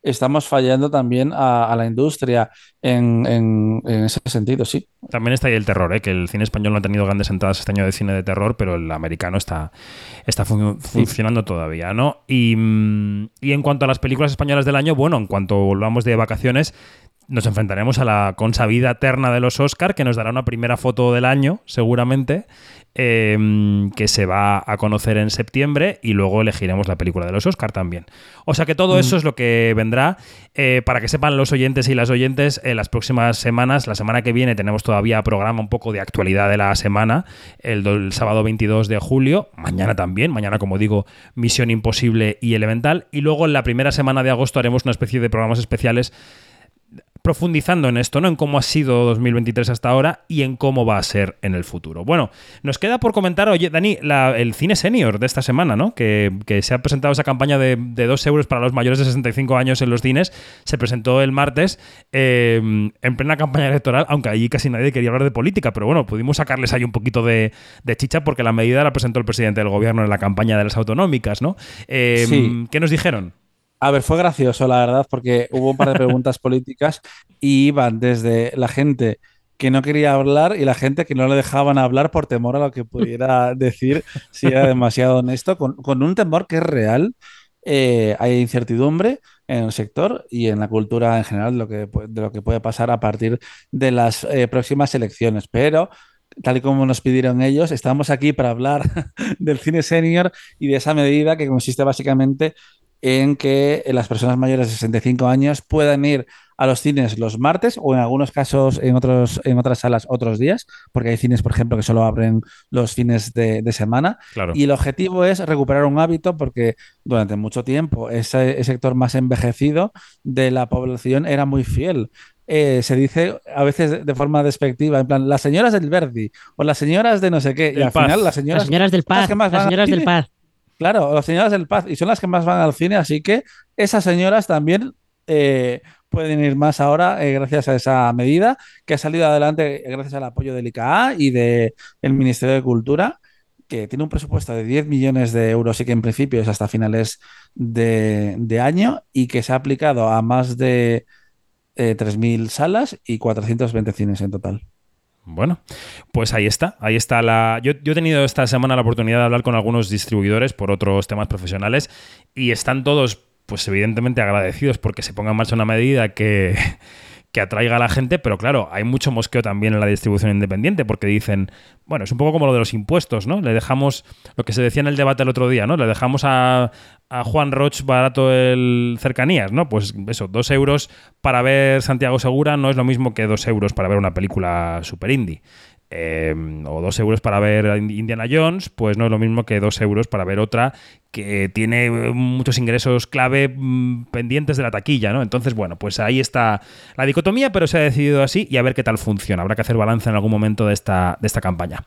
estamos fallando también a, la industria en, ese sentido, sí. También está ahí el terror, ¿eh? que el cine español no ha tenido grandes entradas este año de cine de terror, pero el americano está, está funcionando todavía, ¿no? Y, mm, y en cuanto a las películas españolas del año, bueno, en cuanto volvamos de vacaciones, nos enfrentaremos a la consabida terna de los Oscar, que nos dará una primera foto del año, seguramente, Em, que se va a conocer en septiembre y luego elegiremos la película de los Oscar también. O sea que todo eso es lo que vendrá. Eh, para que sepan los oyentes y las oyentes, en las próximas semanas, la semana que viene tenemos todavía programa un poco de actualidad de la semana, el, el sábado 22 de julio, mañana también, mañana como digo, Misión Imposible y Elemental, y luego en la primera semana de agosto haremos una especie de programas especiales profundizando en esto, ¿no? En cómo ha sido 2023 hasta ahora y en cómo va a ser en el futuro. Bueno, nos queda por comentar, oye, Dani, el cine senior de esta semana, ¿no? Que, se ha presentado esa campaña de, de 2 euros para los mayores de 65 años en los cines. Se presentó el martes eh, en plena campaña electoral, aunque allí casi nadie quería hablar de política, pero bueno, pudimos sacarles ahí un poquito de, chicha porque la medida la presentó el presidente del gobierno en la campaña de las autonómicas, ¿no? Eh, ¿Qué nos dijeron? A ver, fue gracioso, la verdad, porque hubo un par de preguntas [laughs] políticas y iban desde la gente que no quería hablar y la gente que no le dejaban hablar por temor a lo que pudiera [laughs] decir si era demasiado honesto, con, un temor que es real. Eh, hay incertidumbre en el sector y en la cultura en general de lo que, de lo que puede pasar a partir de las eh, próximas elecciones. Pero tal y como nos pidieron ellos, estamos aquí para hablar [laughs] del cine senior y de esa medida que consiste básicamente en que las personas mayores de 65 años puedan ir a los cines los martes o en algunos casos en, otros, en otras salas otros días, porque hay cines, por ejemplo, que solo abren los fines de, semana. Y el objetivo es recuperar un hábito porque durante mucho tiempo ese, sector más envejecido de la población era muy fiel. Eh, se dice a veces de forma despectiva, en plan, las señoras del Verdi o las señoras de no sé qué, y al final las señoras, las señoras del Paz, las señoras del Paz. Claro, las señoras del Paz, y son las que más van al cine, así que esas señoras también eh, pueden ir más ahora eh, gracias a esa medida que ha salido adelante gracias al apoyo del ICA y del Ministerio de Cultura que tiene un presupuesto de 10 millones de euros y que en principio es hasta finales de, de año y que se ha aplicado a más de eh, 3.000 salas y 420 cines en total. Bueno, pues ahí está, ahí está la... Yo, he tenido esta semana la oportunidad de hablar con algunos distribuidores por otros temas profesionales y están todos, pues evidentemente agradecidos porque se ponga en marcha una medida que que atraiga a la gente, pero claro, hay mucho mosqueo también en la distribución independiente, porque dicen, bueno, es un poco como lo de los impuestos, ¿no? Le dejamos, lo que se decía en el debate el otro día, ¿no? Le dejamos a, Juan Roch barato el cercanías, ¿no? Pues eso, dos euros para ver Santiago Segura no es lo mismo que dos euros para ver una película super indie. Eh, o dos euros para ver Indiana Jones, pues no es lo mismo que dos euros para ver otra que tiene muchos ingresos clave mmm, pendientes de la taquilla, ¿no? Entonces, bueno, pues ahí está la dicotomía, pero se ha decidido así y a ver qué tal funciona. Habrá que hacer balance en algún momento de esta, de esta campaña.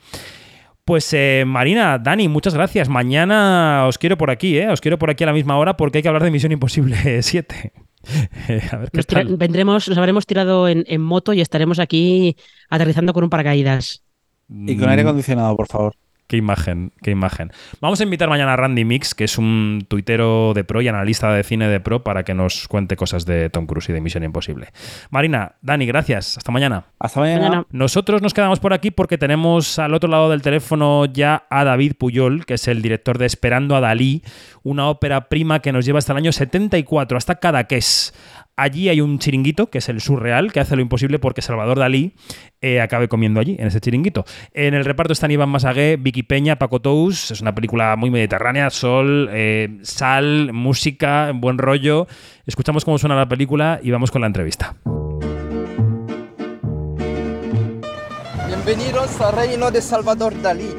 Pues eh, Marina, Dani, muchas gracias. Mañana os quiero por aquí, ¿eh? Os quiero por aquí a la misma hora porque hay que hablar de Misión Imposible [laughs] 7. [laughs] a ver qué nos tal. vendremos, nos habremos tirado en, en, moto y estaremos aquí aterrizando con un paracaídas. Y con aire acondicionado, por favor. Qué imagen, qué imagen. Vamos a invitar mañana a Randy Mix, que es un tuitero de pro y analista de cine de pro, para que nos cuente cosas de Tom Cruise y de Misión Imposible. Marina, Dani, gracias. Hasta mañana. Hasta mañana. Nosotros nos quedamos por aquí porque tenemos al otro lado del teléfono ya a David Puyol, que es el director de Esperando a Dalí, una ópera prima que nos lleva hasta el año 74, hasta Cadaqués. Allí hay un chiringuito, que es el surreal, que hace lo imposible porque Salvador Dalí eh, acabe comiendo allí, en ese chiringuito. En el reparto están Iván Masagué, Vicky Peña, Paco Tous. Es una película muy mediterránea, sol, eh, sal, música, buen rollo. Escuchamos cómo suena la película y vamos con la entrevista. Bienvenidos al reino de Salvador Dalí.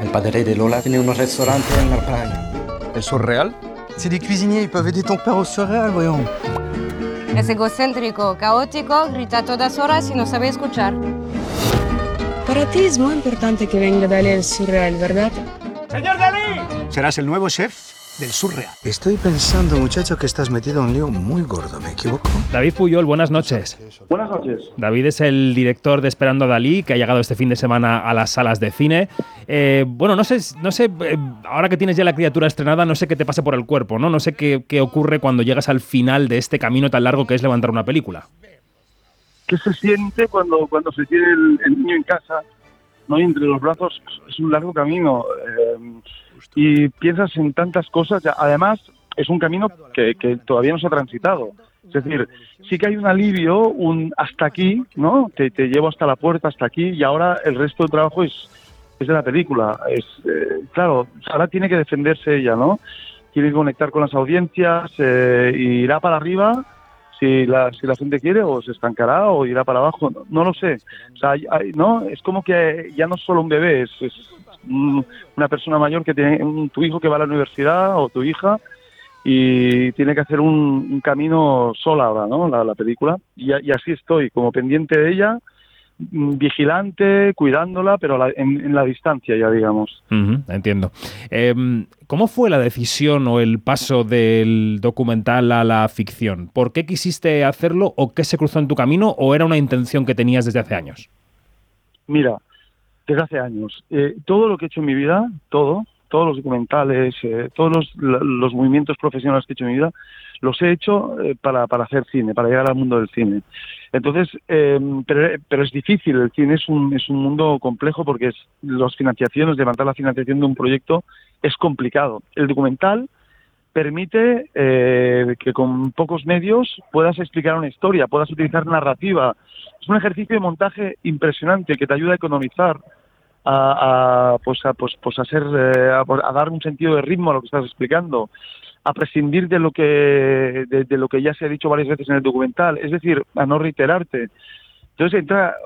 El padre de Lola tiene unos restaurantes en la playa. ¿El surreal? C'est des cuisiniers, ils peuvent aider ton père au surréal, voyons. Es egocéntrico, caótico, grita a todas horas y no sabe escuchar. Para ti es muy importante que venga Dalí el surreal, ¿verdad? ¡Señor Dalí! Serás el nuevo chef? Del surreal. Estoy pensando, muchacho, que estás metido en un lío muy gordo, ¿me equivoco? David Puyol, buenas noches. Buenas noches. David es el director de Esperando a Dalí, que ha llegado este fin de semana a las salas de cine. Eh, bueno, no sé, no sé, eh, ahora que tienes ya la criatura estrenada, no sé qué te pasa por el cuerpo, ¿no? No sé qué, qué ocurre cuando llegas al final de este camino tan largo que es levantar una película. ¿Qué se siente cuando, cuando se tiene el, el niño en casa, no y entre los brazos? Es un largo camino. Eh, y piensas en tantas cosas. Además, es un camino que, que, todavía no se ha transitado. Es decir, sí que hay un alivio, un hasta aquí, ¿no? Te, te llevo hasta la puerta, hasta aquí, y ahora el resto del trabajo es, es de la película. Es eh, Claro, ahora tiene que defenderse ella, ¿no? Tiene que conectar con las audiencias, eh, irá para arriba si la, si la gente quiere o se estancará o irá para abajo, no, no lo sé. O sea, hay, no, es como que ya no es solo un bebé, es, es una persona mayor que tiene un, tu hijo que va a la universidad o tu hija y tiene que hacer un, un camino sola ahora, ¿no? La, la película. Y, y, así estoy, como pendiente de ella, vigilante, cuidándola, pero la, en, en, la distancia ya, digamos. Uh -huh, entiendo. Eh, ¿Cómo fue la decisión o el paso del documental a la ficción? ¿Por qué quisiste hacerlo o qué se cruzó en tu camino o era una intención que tenías desde hace años? Mira, desde hace años. Eh, todo lo que he hecho en mi vida, todo, todos los documentales, eh, todos los, movimientos profesionales que he hecho en mi vida, los he hecho eh, para, para, hacer cine, para llegar al mundo del cine. Entonces, eh, pero, pero, es difícil, el cine es un, es un mundo complejo porque es, las financiaciones, levantar la financiación de un proyecto es complicado. El documental permite eh, que con pocos medios puedas explicar una historia, puedas utilizar narrativa. Es un ejercicio de montaje impresionante que te ayuda a economizar, a, a pues, a, pues, pues a, ser, eh, a, a, dar un sentido de ritmo a lo que estás explicando, a prescindir de lo que de, de, lo que ya se ha dicho varias veces en el documental, es decir, a no reiterarte. Entonces entra,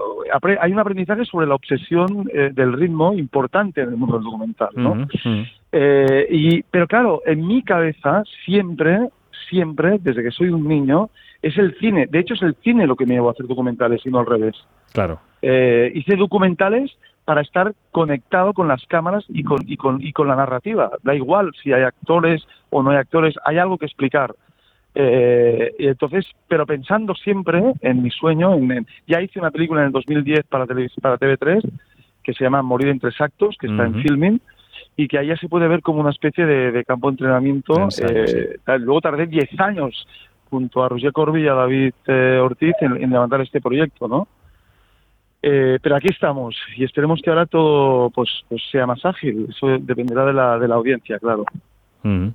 hay un aprendizaje sobre la obsesión eh, del ritmo importante en el mundo del documental, ¿no? Uh -huh. eh, y, pero claro, en mi cabeza siempre, siempre, desde que soy un niño, es el cine. De hecho, es el cine lo que me llevó a hacer documentales y no al revés. Claro. Eh, hice documentales para estar conectado con las cámaras y con, y, con, y con la narrativa. Da igual si hay actores o no hay actores, hay algo que explicar. Eh, entonces, pero pensando siempre en mi sueño, en, en- ya hice una película en el 2010 para, para TV3 que se llama Morir en tres actos, que está en filming y que ahí ya se puede ver como una especie de, de campo de entrenamiento. Eh. Luego tardé 10 años junto a Roger Corby y a David eh, Ortiz en, en levantar este proyecto, ¿no? Eh, pero aquí estamos y esperemos que ahora todo pues, pues sea más ágil. Eso dependerá de la, de la audiencia, claro. Mm.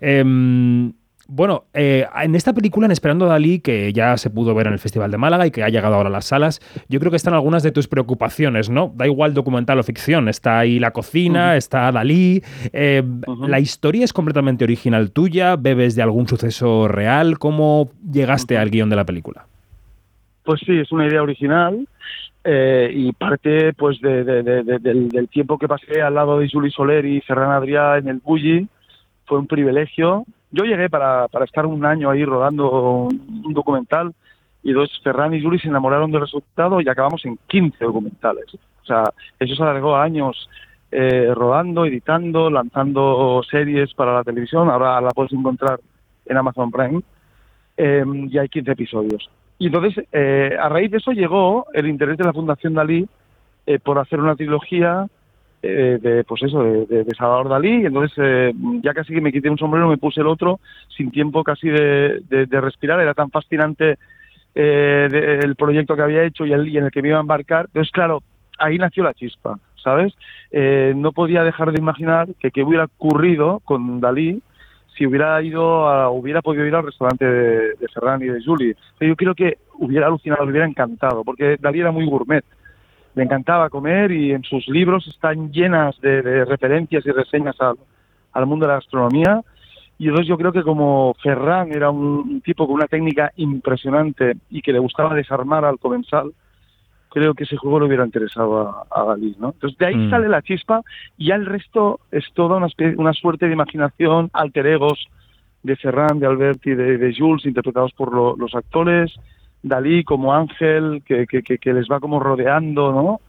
Em, bueno, eh, en esta película, en Esperando a Dalí, que ya se pudo ver en el Festival de Málaga y que ha llegado ahora a las salas, yo creo que están algunas de tus preocupaciones, ¿no? Da igual documental o ficción, está ahí la cocina, está Dalí. eh, ¿La historia es completamente original tuya? ¿Bebes de algún suceso real? ¿Cómo llegaste al guion de la película? Pues sí, es una idea original eh, y parte pues de, de- de- de- del, tiempo que pasé al lado de Juli Soler y Ferran Adrià en el Bulli. Fue un privilegio. Yo llegué para, para estar un año ahí rodando un, documental y dos Ferran y Juli se enamoraron del resultado y acabamos en 15 documentales. O sea, eso se alargó años eh, rodando, editando, lanzando series para la televisión. Ahora la puedes encontrar en Amazon Prime eh, y hay 15 episodios. Y entonces, eh, a raíz de eso llegó el interés de la Fundación Dalí eh, por hacer una trilogía eh, de, pues eso, de, de- Salvador Dalí. Y entonces, eh, ya casi que me quité un sombrero, me puse el otro, sin tiempo casi de, de- respirar. Era tan fascinante eh, el proyecto que había hecho y, el, y en el que me iba a embarcar. Entonces, claro, ahí nació la chispa, ¿sabes? Eh, no podía dejar de imaginar que qué hubiera ocurrido con Dalí si hubiera ido a- hubiera podido ir al restaurante de, de Ferran y de Juli. Yo creo que hubiera alucinado, le hubiera encantado, porque Dalí era muy gourmet. Le encantaba comer y en sus libros están llenas de, de referencias y reseñas al, al mundo de la gastronomía. Y entonces yo creo que como Ferran era un, un tipo con una técnica impresionante y que le gustaba desarmar al comensal, creo que ese juego le hubiera interesado a, a Dalí, ¿no? Entonces de ahí Mm. sale la chispa y ya el resto es toda una, una suerte de imaginación, alter egos de Ferran, de Alberti, de, de Jules, interpretados por lo- los actores, Dalí como ángel, que, que, que, que les va como rodeando, ¿no?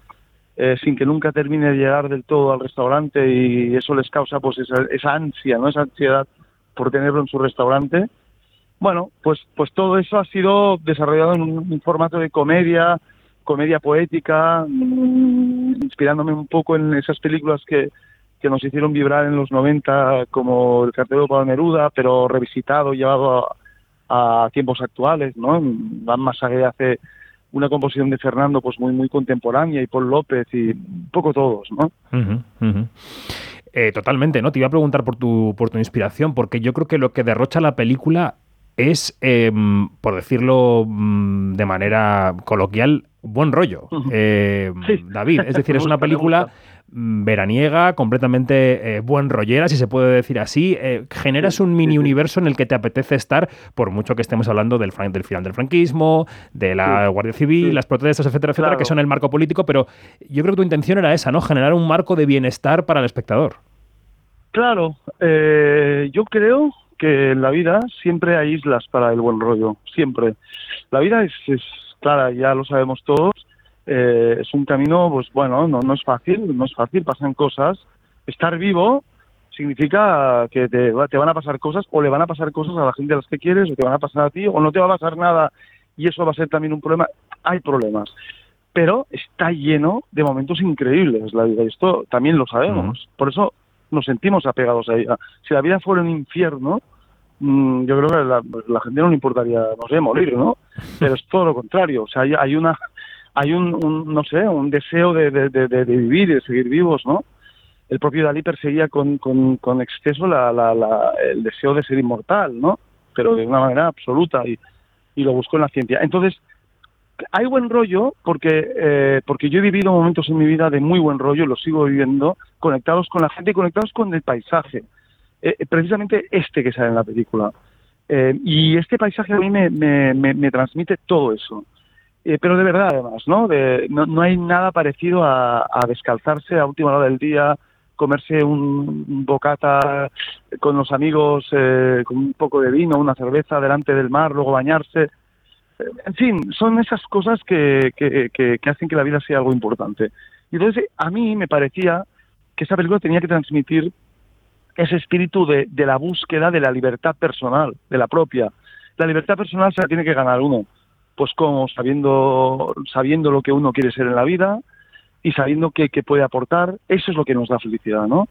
Eh, sin que nunca termine de llegar del todo al restaurante y eso les causa pues esa, esa ansia, ¿no? Esa ansiedad por tenerlo en su restaurante. Bueno, pues, pues todo eso ha sido desarrollado en un, un formato de comedia, comedia poética, mm, inspirándome un poco en esas películas que, que nos hicieron vibrar en los 90, como El cartero Pablo Neruda, pero revisitado, llevado a, tiempos actuales, ¿no? Van más allá hace una composición de Fernando pues muy muy contemporánea y Paul López y un poco todos, ¿no? Eh, totalmente, ¿no? Te iba a preguntar por tu, por tu inspiración, porque yo creo que lo que derrocha la película es, eh, por decirlo mm, de manera coloquial, buen rollo. Eh, David, es decir, [laughs] es una película mm, veraniega, completamente eh, buen rollera, si se puede decir así. Eh, generas un mini universo en el que te apetece estar, por mucho que estemos hablando del, fran- del final del franquismo, de la Sí. Guardia Civil, Sí. las protestas, etcétera, etcétera, Claro. que son el marco político, pero yo creo que tu intención era esa, ¿no? Generar un marco de bienestar para el espectador. Claro, eh, yo creo que en la vida siempre hay islas para el buen rollo, siempre. La vida es, es clara, ya lo sabemos todos, eh, es un camino, pues bueno, no, no es fácil, no es fácil, pasan cosas. Estar vivo significa que te van a pasar cosas o le van a pasar cosas a la gente a las que quieres o te van a pasar a ti o no te va a pasar nada y eso va a ser también un problema. Hay problemas, pero está lleno de momentos increíbles la vida y esto también lo sabemos. Por eso nos sentimos apegados a ella. Si la vida fuera un infierno, mm, yo creo que la, la gente no le importaría, no sé, morir, ¿no? Pero es todo lo contrario. O sea, hay, hay una, hay un, no sé, un deseo de, de, de, vivir y de seguir vivos, ¿no? El propio Dalí perseguía con, con, con exceso la, el deseo de ser inmortal, ¿no? Pero de una manera absoluta y, y lo buscó en la ciencia. Entonces, hay buen rollo porque eh, porque yo he vivido momentos en mi vida de muy buen rollo, lo sigo viviendo, conectados con la gente y conectados con el paisaje. Eh, precisamente este que sale en la película. Eh, y este paisaje a mí me, me, me, transmite todo eso. Eh, pero de verdad, además, ¿no? De, no, no hay nada parecido a, a descalzarse a última hora del día, comerse un bocata con los amigos, eh, con un poco de vino, una cerveza delante del mar, luego bañarse. En fin, son esas cosas que, que, que, que hacen que la vida sea algo importante. Y entonces, a mí me parecía que esa película tenía que transmitir ese espíritu de, de la búsqueda de la libertad personal, de la propia. La libertad personal se la tiene que ganar uno, pues como sabiendo, sabiendo lo que uno quiere ser en la vida y sabiendo qué puede aportar, eso es lo que nos da felicidad, ¿no?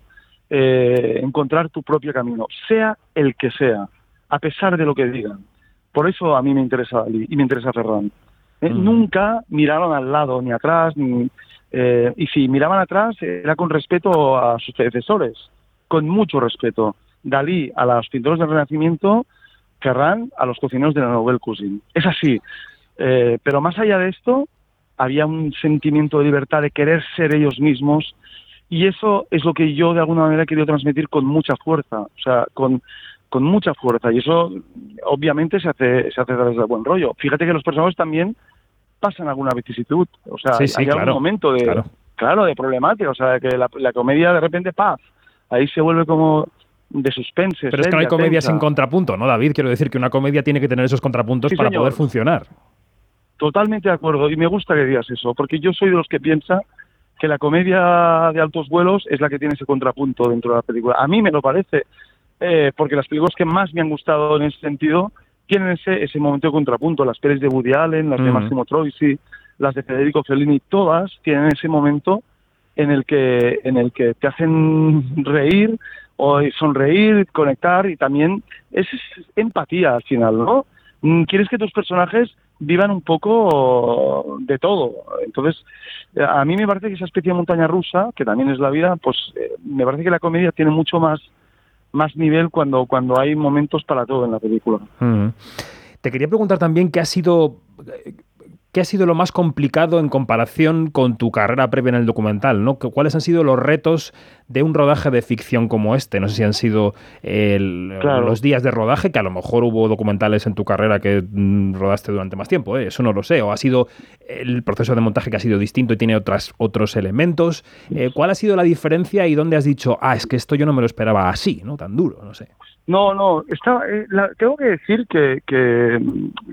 Eh, encontrar tu propio camino, sea el que sea, a pesar de lo que digan. Por eso a mí me interesa Ali y me interesa Ferran. Eh, Nunca miraron al lado ni atrás, ni, eh, y si miraban atrás era con respeto a sus predecesores, con mucho respeto. Dalí a los pintores del Renacimiento, Ferran a los cocineros de la Nouvelle Cuisine. Es así. Eh, pero más allá de esto, había un sentimiento de libertad, de querer ser ellos mismos, y eso es lo que yo de alguna manera he querido transmitir con mucha fuerza, o sea, con, con mucha fuerza, y eso obviamente se hace, se hace a través del buen rollo. Fíjate que los personajes también pasan alguna vicisitud, o sea, Sí, sí, hay claro, algún momento de, claro. claro, de problemática, o sea, que la, la comedia de repente, paz, ahí se vuelve como de suspense. Pero es que no hay seria, comedia tensa. sin contrapunto, ¿no, David? Quiero decir que una comedia tiene que tener esos contrapuntos Sí, para señor. poder funcionar. Totalmente de acuerdo, y me gusta que digas eso, porque yo soy de los que piensa que la comedia de altos vuelos es la que tiene ese contrapunto dentro de la película. A mí me lo parece, eh, porque las películas que más me han gustado en ese sentido tienen ese, ese momento de contrapunto. Las pelis de Woody Allen, las de Mm. Massimo Troisi, las de Federico Fellini, todas tienen ese momento en el que, en el que te hacen reír o sonreír, conectar y también es empatía al final, ¿no? Mm, Quieres que tus personajes vivan un poco de todo. Entonces, a mí me parece que esa especie de montaña rusa, que también es la vida, pues eh, me parece que la comedia tiene mucho más, más nivel cuando, cuando hay momentos para todo en la película. Mm. Te quería preguntar también qué ha sido qué ha sido lo más complicado en comparación con tu carrera previa en el documental, ¿no? ¿Cuáles han sido los retos de un rodaje de ficción como este? No sé si han sido el- Claro. los días de rodaje, que a lo mejor hubo documentales en tu carrera que mm, rodaste durante más tiempo, ¿eh? eso no lo sé, o ha sido el proceso de montaje que ha sido distinto y tiene otras, otros elementos. Eh, ¿Cuál ha sido la diferencia y dónde has dicho, ah, es que esto yo no me lo esperaba así, ¿no? Tan duro, no sé. No, no, está, eh, la- tengo que decir que, que,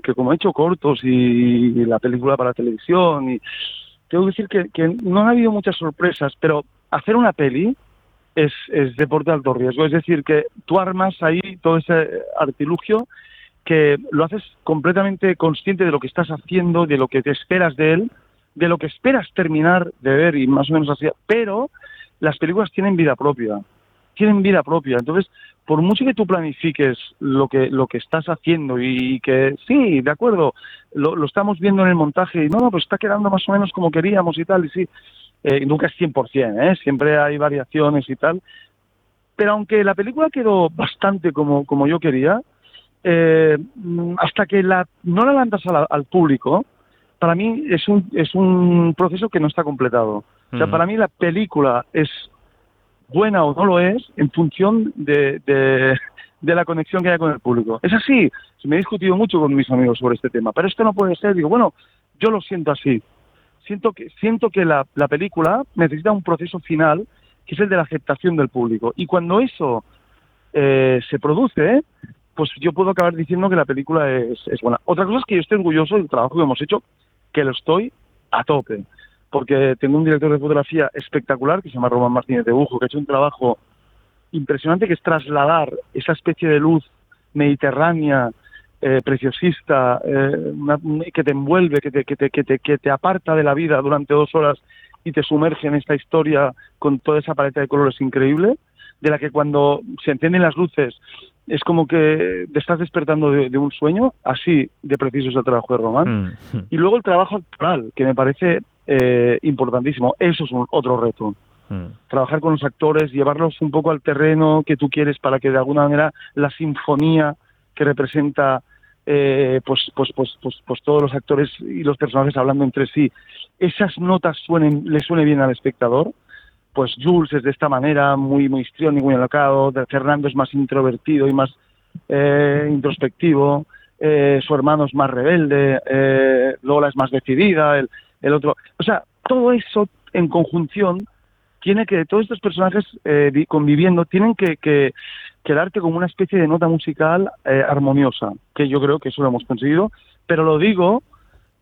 que como he hecho cortos y, la película para televisión, y tengo que decir que, que no han habido muchas sorpresas, pero hacer una peli es, es deporte de alto riesgo, es decir, que tú armas ahí todo ese artilugio que lo haces completamente consciente de lo que estás haciendo, de lo que te esperas de él, de lo que esperas terminar de ver y más o menos así, pero las películas tienen vida propia tienen vida propia. Entonces, por mucho que tú planifiques lo que, lo que estás haciendo y que sí, de acuerdo, lo, lo estamos viendo en el montaje y no, no, pues está quedando más o menos como queríamos y tal, y sí, eh, nunca es 100%, ¿eh? siempre hay variaciones y tal. Pero aunque la película quedó bastante como, como yo quería, eh, hasta que la, no la lanzas al, al público, para mí es un, es un proceso que no está completado. O sea, Mm. para mí la película es buena o no lo es en función de, de, la conexión que haya con el público. Es así. Me he discutido mucho con mis amigos sobre este tema, pero esto no puede ser. Digo, bueno, yo lo siento así. Siento que, siento que la, la película necesita un proceso final que es el de la aceptación del público. Y cuando eso eh, se produce, pues yo puedo acabar diciendo que la película es, es buena. Otra cosa es que yo estoy orgulloso del trabajo que hemos hecho, que lo estoy a tope porque tengo un director de fotografía espectacular que se llama Román Martínez de Bujo, que ha hecho un trabajo impresionante que es trasladar esa especie de luz mediterránea, eh, preciosista, eh, una- que te envuelve, que te, que, te, que, te, que te aparta de la vida durante dos horas y te sumerge en esta historia con toda esa paleta de colores increíble, de la que cuando se encienden las luces es como que te estás despertando de, de un sueño, así de preciso es el trabajo de Román. Mm. Y luego el trabajo actoral, que me parece eh, importantísimo. Eso es un, otro reto. Trabajar con los actores, llevarlos un poco al terreno que tú quieres para que de alguna manera la sinfonía que representa eh, pues, pues, pues, pues, pues todos los actores y los personajes hablando entre sí, esas notas suenen, le suene bien al espectador. Pues Jules es de esta manera, muy, muy histriónico, muy alocado. Fernando es más introvertido y más eh, introspectivo. eh, su hermano es más rebelde. eh, Lola es más decidida. El, el otro. O sea, todo eso en conjunción tiene que, todos estos personajes eh, vi- conviviendo, tienen que, que, que darte como una especie de nota musical eh, armoniosa, que yo creo que eso lo hemos conseguido, pero lo digo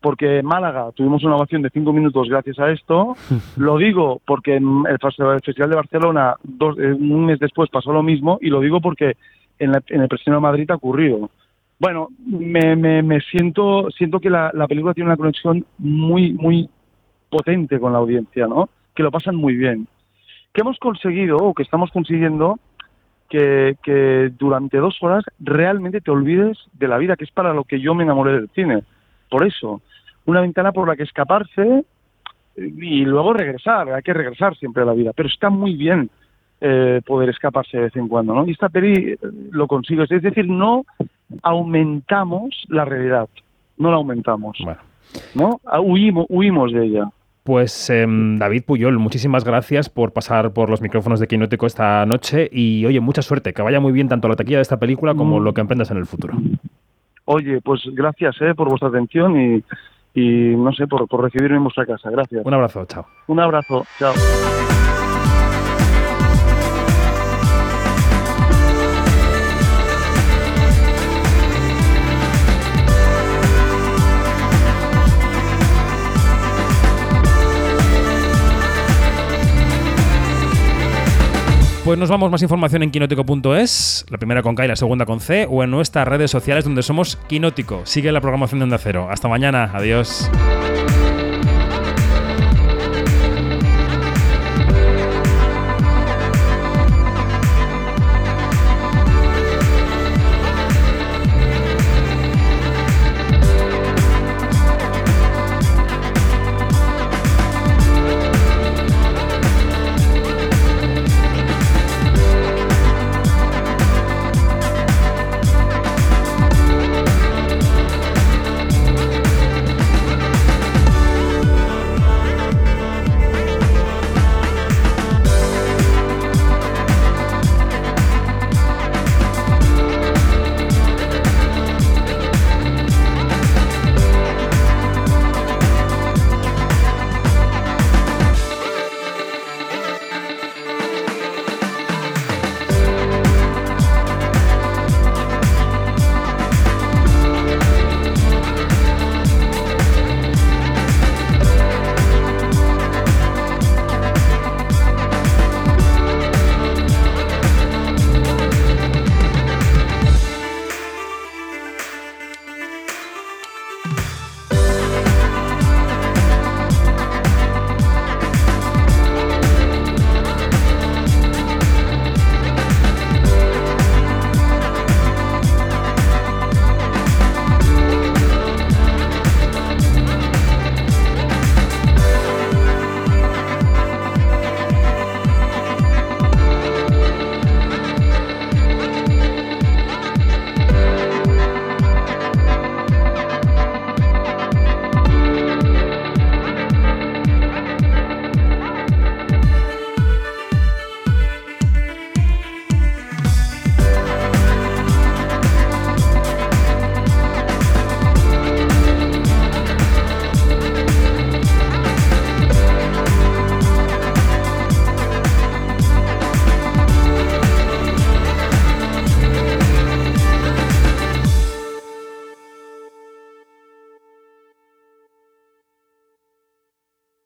porque en Málaga tuvimos una ovación de cinco minutos gracias a esto. [laughs] lo digo porque en el Festival el Festival de Barcelona dos- eh, un mes después pasó lo mismo y lo digo porque en, la- en el Presidente de Madrid ha ocurrido. Bueno, me, me, me siento siento que la, la película tiene una conexión muy muy potente con la audiencia, ¿no? Que lo pasan muy bien. ¿Qué hemos conseguido o que estamos consiguiendo? Que, que durante dos horas realmente te olvides de la vida, que es para lo que yo me enamoré del cine. Por eso, una ventana por la que escaparse y luego regresar. Hay que regresar siempre a la vida, pero está muy bien eh, poder escaparse de vez en cuando, ¿no? Y esta peli eh, lo consigue. Es decir, no aumentamos la realidad, no la aumentamos. ¿no? Ah, Huimos, huimos de ella. Pues em, David Puyol, muchísimas gracias por pasar por los micrófonos de Quinótico esta noche y oye, mucha suerte, que vaya muy bien tanto la taquilla de esta película como Mm. lo que emprendas en el futuro. Oye, pues gracias eh, por vuestra atención y, y no sé, por, por recibirme en vuestra casa. Gracias. Un abrazo, chao. Un abrazo. Chao. Pues nos vamos más información en quinótico.es, la primera con K y la segunda con C, o en nuestras redes sociales donde somos Quinótico. Sigue la programación de Onda Cero. Hasta mañana, adiós.